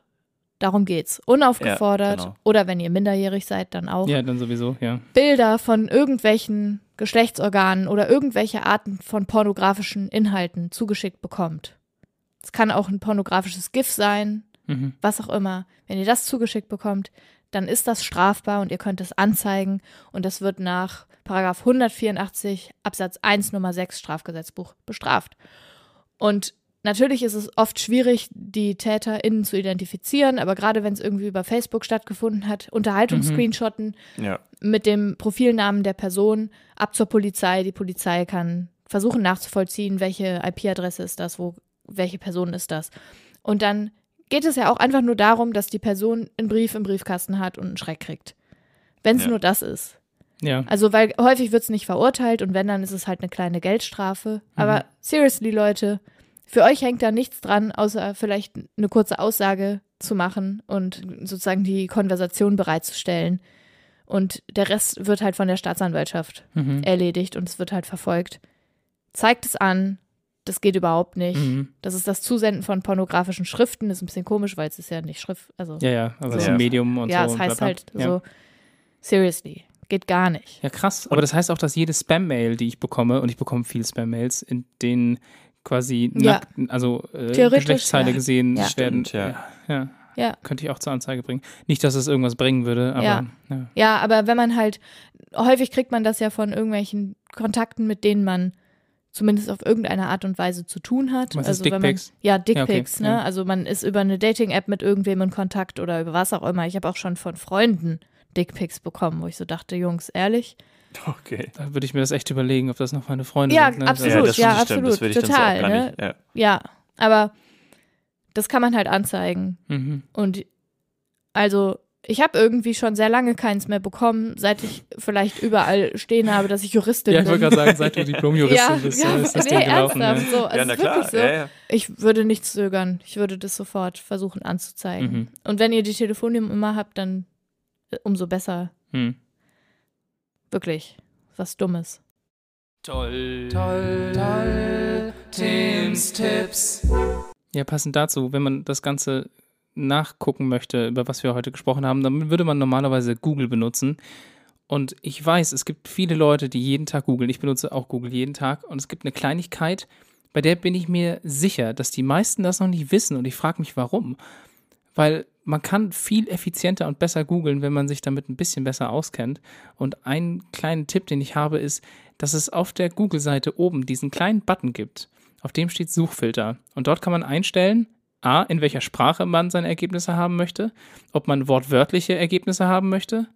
darum geht's, unaufgefordert genau. oder wenn ihr minderjährig seid, dann auch Ja, dann sowieso, ja. Bilder von irgendwelchen Geschlechtsorganen oder irgendwelche Arten von pornografischen Inhalten zugeschickt bekommt. Es kann auch ein pornografisches GIF sein, Mhm. was auch immer. Wenn ihr das zugeschickt bekommt, dann ist das strafbar und ihr könnt es anzeigen und das wird nach Paragraph 184 Absatz 1 Nummer 6 Strafgesetzbuch bestraft. Und natürlich ist es oft schwierig, die TäterInnen zu identifizieren, aber gerade wenn es irgendwie über Facebook stattgefunden hat, Unterhaltungsscreenshotten Ja. mit dem Profilnamen der Person ab zur Polizei. Die Polizei kann versuchen nachzuvollziehen, welche IP-Adresse ist das, wo, welche Person ist das. Und dann geht es ja auch einfach nur darum, dass die Person einen Brief im Briefkasten hat und einen Schreck kriegt. Wenn es Ja. nur das ist. Ja. Also, weil häufig wird es nicht verurteilt und wenn, dann ist es halt eine kleine Geldstrafe. Aber seriously, Leute, für euch hängt da nichts dran, außer vielleicht eine kurze Aussage zu machen und sozusagen die Konversation bereitzustellen. Und der Rest wird halt von der Staatsanwaltschaft Mhm. erledigt und es wird halt verfolgt. Zeigt es an. Das geht überhaupt nicht. Mhm. Das ist das Zusenden von pornografischen Schriften. Das ist ein bisschen komisch, weil es ist ja nicht Schrift. Also, Ja, ja, aber es ist Ja. ein Medium und ja, so. es und heißt halt ja. so, seriously, geht gar nicht. Ja, krass. Aber das heißt auch, dass jede Spam-Mail, die ich bekomme, und ich bekomme viele Spam-Mails, in denen quasi Ja. nackt, also äh, Theoretisch, Geschlechtsteile ja. gesehen Ja. werden. Stimmt, ja. ja. ja. Ja. Könnte ich auch zur Anzeige bringen. Nicht, dass es irgendwas bringen würde, aber Ja. ja. Ja, aber wenn man halt, häufig kriegt man das ja von irgendwelchen Kontakten, mit denen man zumindest auf irgendeine Art und Weise zu tun hat. Was ist also wenn man, Dickpics? ja, Dickpics, Ja, okay, ne? ja. Also man ist über eine Dating-App mit irgendwem in Kontakt oder über was auch immer. Ich habe auch schon von Freunden Dickpics bekommen, wo ich so dachte, Jungs, ehrlich? Okay. Da würde ich mir das echt überlegen, ob das noch meine Freunde Ja, sind. Ne? absolut. ja, das, ja, stimmt. Das absolut, würde ich dann total, so auch gar ne? nicht. Ja. Ja, aber das kann man halt anzeigen. Mhm. Und also, ich habe irgendwie schon sehr lange keins mehr bekommen, seit ich vielleicht überall stehen habe, dass ich Juristin Ja, ich bin. wollte gerade sagen, seit du Diplomjuristin ja, bist, ja, ist das nee, Ding gelaufen. Ja. so. Also ja, es na ist klar. wirklich so. Ja, ja. Ich würde nicht zögern. Ich würde das sofort versuchen anzuzeigen. Mhm. Und wenn ihr die Telefonnummer habt, dann äh, umso besser. Hm. Wirklich. Was Dummes. Toll, toll, toll. Tims Tipps. Ja, passend dazu, wenn man das Ganze nachgucken möchte, über was wir heute gesprochen haben, dann würde man normalerweise Google benutzen. Und ich weiß, es gibt viele Leute, die jeden Tag googeln. Ich benutze auch Google jeden Tag. Und es gibt eine Kleinigkeit, bei der bin ich mir sicher, dass die meisten das noch nicht wissen. Und ich frage mich, warum. Weil man kann viel effizienter und besser googeln, wenn man sich damit ein bisschen besser auskennt. Und einen kleinen Tipp, den ich habe, ist, dass es auf der Google-Seite oben diesen kleinen Button gibt. Auf dem steht Suchfilter. Und dort kann man einstellen, A, in welcher Sprache man seine Ergebnisse haben möchte, ob man wortwörtliche Ergebnisse haben möchte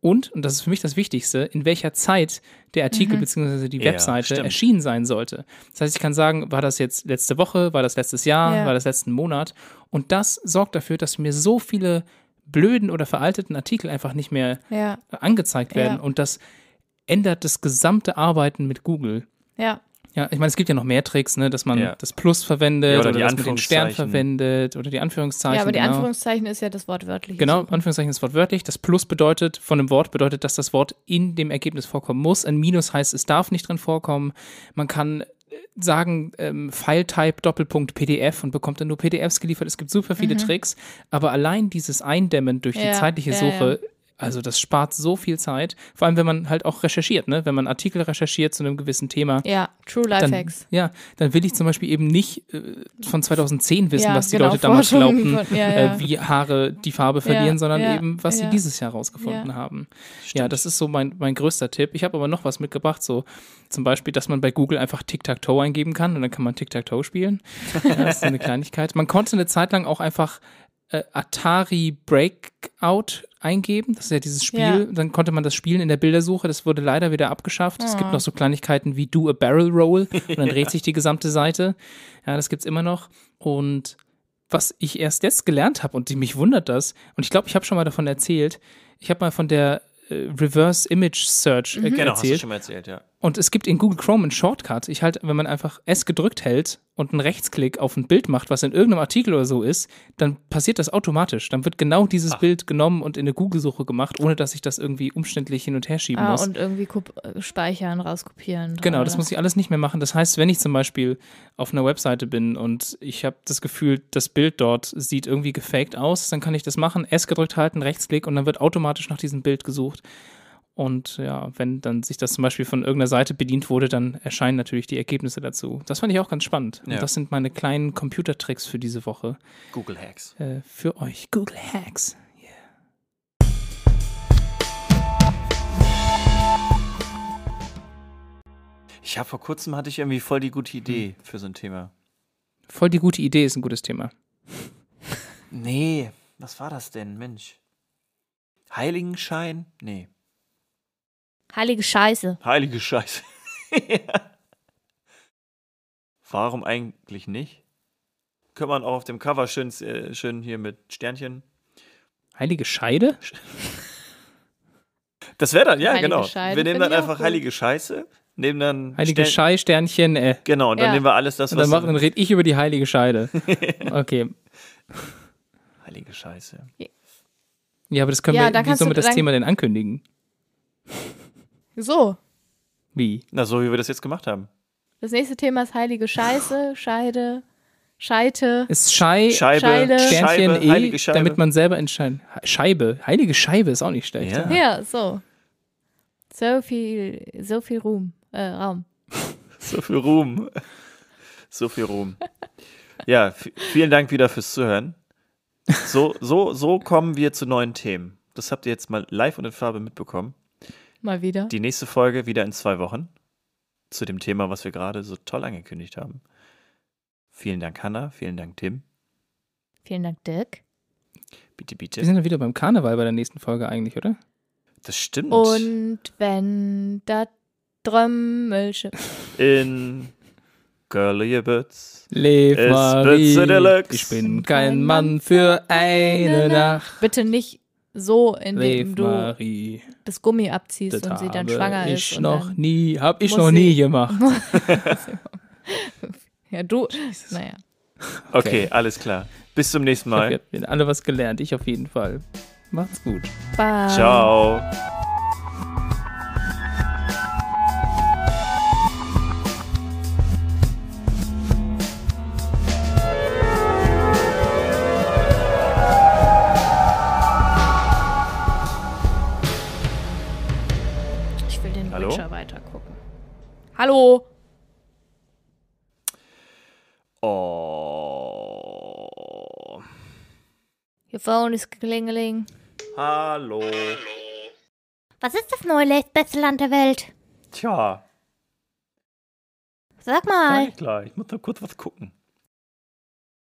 und, und das ist für mich das Wichtigste, in welcher Zeit der Artikel bzw. die Ja, Webseite stimmt. erschienen sein sollte. Das heißt, ich kann sagen, war das jetzt letzte Woche, war das letztes Jahr, Ja. war das letzten Monat und das sorgt dafür, dass mir so viele blöden oder veralteten Artikel einfach nicht mehr Ja, angezeigt werden. Ja. Und das ändert das gesamte Arbeiten mit Google. ja. Ja, ich meine, es gibt ja noch mehr Tricks, ne, dass man Ja. das Plus verwendet Ja, oder, oder die das mit dem Stern Anführungszeichen. verwendet oder die Anführungszeichen. Ja, aber die genau. Anführungszeichen ist ja das wortwörtliche. Genau. Anführungszeichen ist wortwörtlich. Das Plus bedeutet, von dem Wort bedeutet, dass das Wort in dem Ergebnis vorkommen muss. Ein Minus heißt, es darf nicht drin vorkommen. Man kann äh, sagen, ähm, File-Type Doppelpunkt PDF und bekommt dann nur PDFs geliefert. Es gibt super viele Tricks, aber allein dieses Eindämmen durch die Mhm. Ja, zeitliche ja, Suche, also das spart so viel Zeit. Vor allem, wenn man halt auch recherchiert, ne? Wenn man Artikel recherchiert zu einem gewissen Thema. Ja, True Dann, Lifehacks. ja, dann will ich zum Beispiel eben nicht äh, von 2010 wissen, Ja, was die genau, Leute damals glaubten, von- ja, ja. Äh, wie Haare die Farbe verlieren, sondern eben, was sie dieses Jahr rausgefunden haben. Ja, das ist so mein, mein größter Tipp. Ich habe aber noch was mitgebracht, so zum Beispiel, dass man bei Google einfach Tic-Tac-Toe eingeben kann und dann kann man Tic-Tac-Toe spielen. Das ist so eine Kleinigkeit. Man konnte eine Zeit lang auch einfach äh, Atari Breakout eingeben. Das ist ja dieses Spiel. Ja. Dann konnte man das spielen in der Bildersuche. Das wurde leider wieder abgeschafft. Es Ah. gibt noch so Kleinigkeiten wie Do a Barrel Roll und dann dreht sich die gesamte Seite. Ja, das gibt's immer noch. Und was ich erst jetzt gelernt habe und die mich wundert das, und ich glaube, ich habe schon mal davon erzählt, ich habe mal von der äh, Reverse Image Search äh, Genau, hast du erzählt. schon mal erzählt, ja. Und es gibt in Google Chrome einen Shortcut. Ich halt, wenn man einfach S gedrückt hält und einen Rechtsklick auf ein Bild macht, was in irgendeinem Artikel oder so ist, dann passiert das automatisch. Dann wird genau dieses Bild genommen und in eine Google-Suche gemacht, ohne dass ich das irgendwie umständlich hin und her schieben Ah, muss. und irgendwie äh, speichern, rauskopieren. Genau, das muss ich alles nicht mehr machen. Das heißt, wenn ich zum Beispiel auf einer Webseite bin und ich habe das Gefühl, das Bild dort sieht irgendwie gefaked aus, dann kann ich das machen, S gedrückt halten, Rechtsklick und dann wird automatisch nach diesem Bild gesucht. Und ja, wenn dann sich das zum Beispiel von irgendeiner Seite bedient wurde, dann erscheinen natürlich die Ergebnisse dazu. Das fand ich auch ganz spannend. Ja. Und das sind meine kleinen Computertricks für diese Woche. Google Hacks. Äh, für euch. Google Hacks. Ich habe vor kurzem hatte ich irgendwie voll die gute Idee für so ein Thema. Voll die gute Idee ist ein gutes Thema. Nee, was war das denn, Mensch? Heiligenschein? Nee. Heilige Scheiße. Heilige Scheiße. Warum eigentlich nicht? Könnte man auch auf dem Cover schön, äh, schön hier mit Sternchen. Heilige Scheide? Das wäre dann, ja, Heilige genau. Scheide wir nehmen dann einfach heilige Scheiße, nehmen dann Heilige Stern- Schei, Sternchen, äh. Genau, und dann Ja. nehmen wir alles das, Und was dann, mach, dann rede ich über die heilige Scheide. Okay. heilige Scheiße. Ja, aber das können Ja, wir, wie kannst sollen du wir das Thema denn ankündigen? So, Wie? Na, so wie wir das jetzt gemacht haben. das nächste Thema ist heilige Scheiße, Scheide, Scheite. Ist Schei, Scheibe, Scheide. Sternchen Scheibe, E, heilige Scheibe. damit man selber entscheiden. Scheibe, heilige Scheibe ist auch nicht schlecht. Ja. Ja. So. So viel, so viel Ruhm, äh, Raum. So viel Ruhm. So viel Ruhm. Ja, vielen Dank wieder fürs Zuhören. So, so, so kommen wir zu neuen Themen. Das habt ihr jetzt mal live und in Farbe mitbekommen. Mal wieder. Die nächste Folge wieder in zwei Wochen zu dem Thema, was wir gerade so toll angekündigt haben. Vielen Dank, Hanna. Vielen Dank, Tim. Vielen Dank, Dirk. Bitte, Wir bitte. sind dann wieder beim Karneval bei der nächsten Folge eigentlich, oder? Das stimmt. Und wenn das Drömmelsche. in Girliebits. Lev Es Marie, Deluxe. ich bin kein Mann für eine Nacht. Bitte nicht so, indem Lev du Marie, das Gummi abziehst das und sie dann schwanger ich ist. noch dann, nie, hab ich noch nie gemacht. Ja, du. Naja. Okay, alles klar. Bis zum nächsten Ich hab Mal. wir haben alle was gelernt, ich auf jeden Fall. Macht's gut. Bye. Ciao. Hallo. Oh. Your phone is klingeling. Hallo. Was ist das neue beste Land der Welt? Tja, Sag sag mal. ich gleich. Ich muss da kurz was gucken.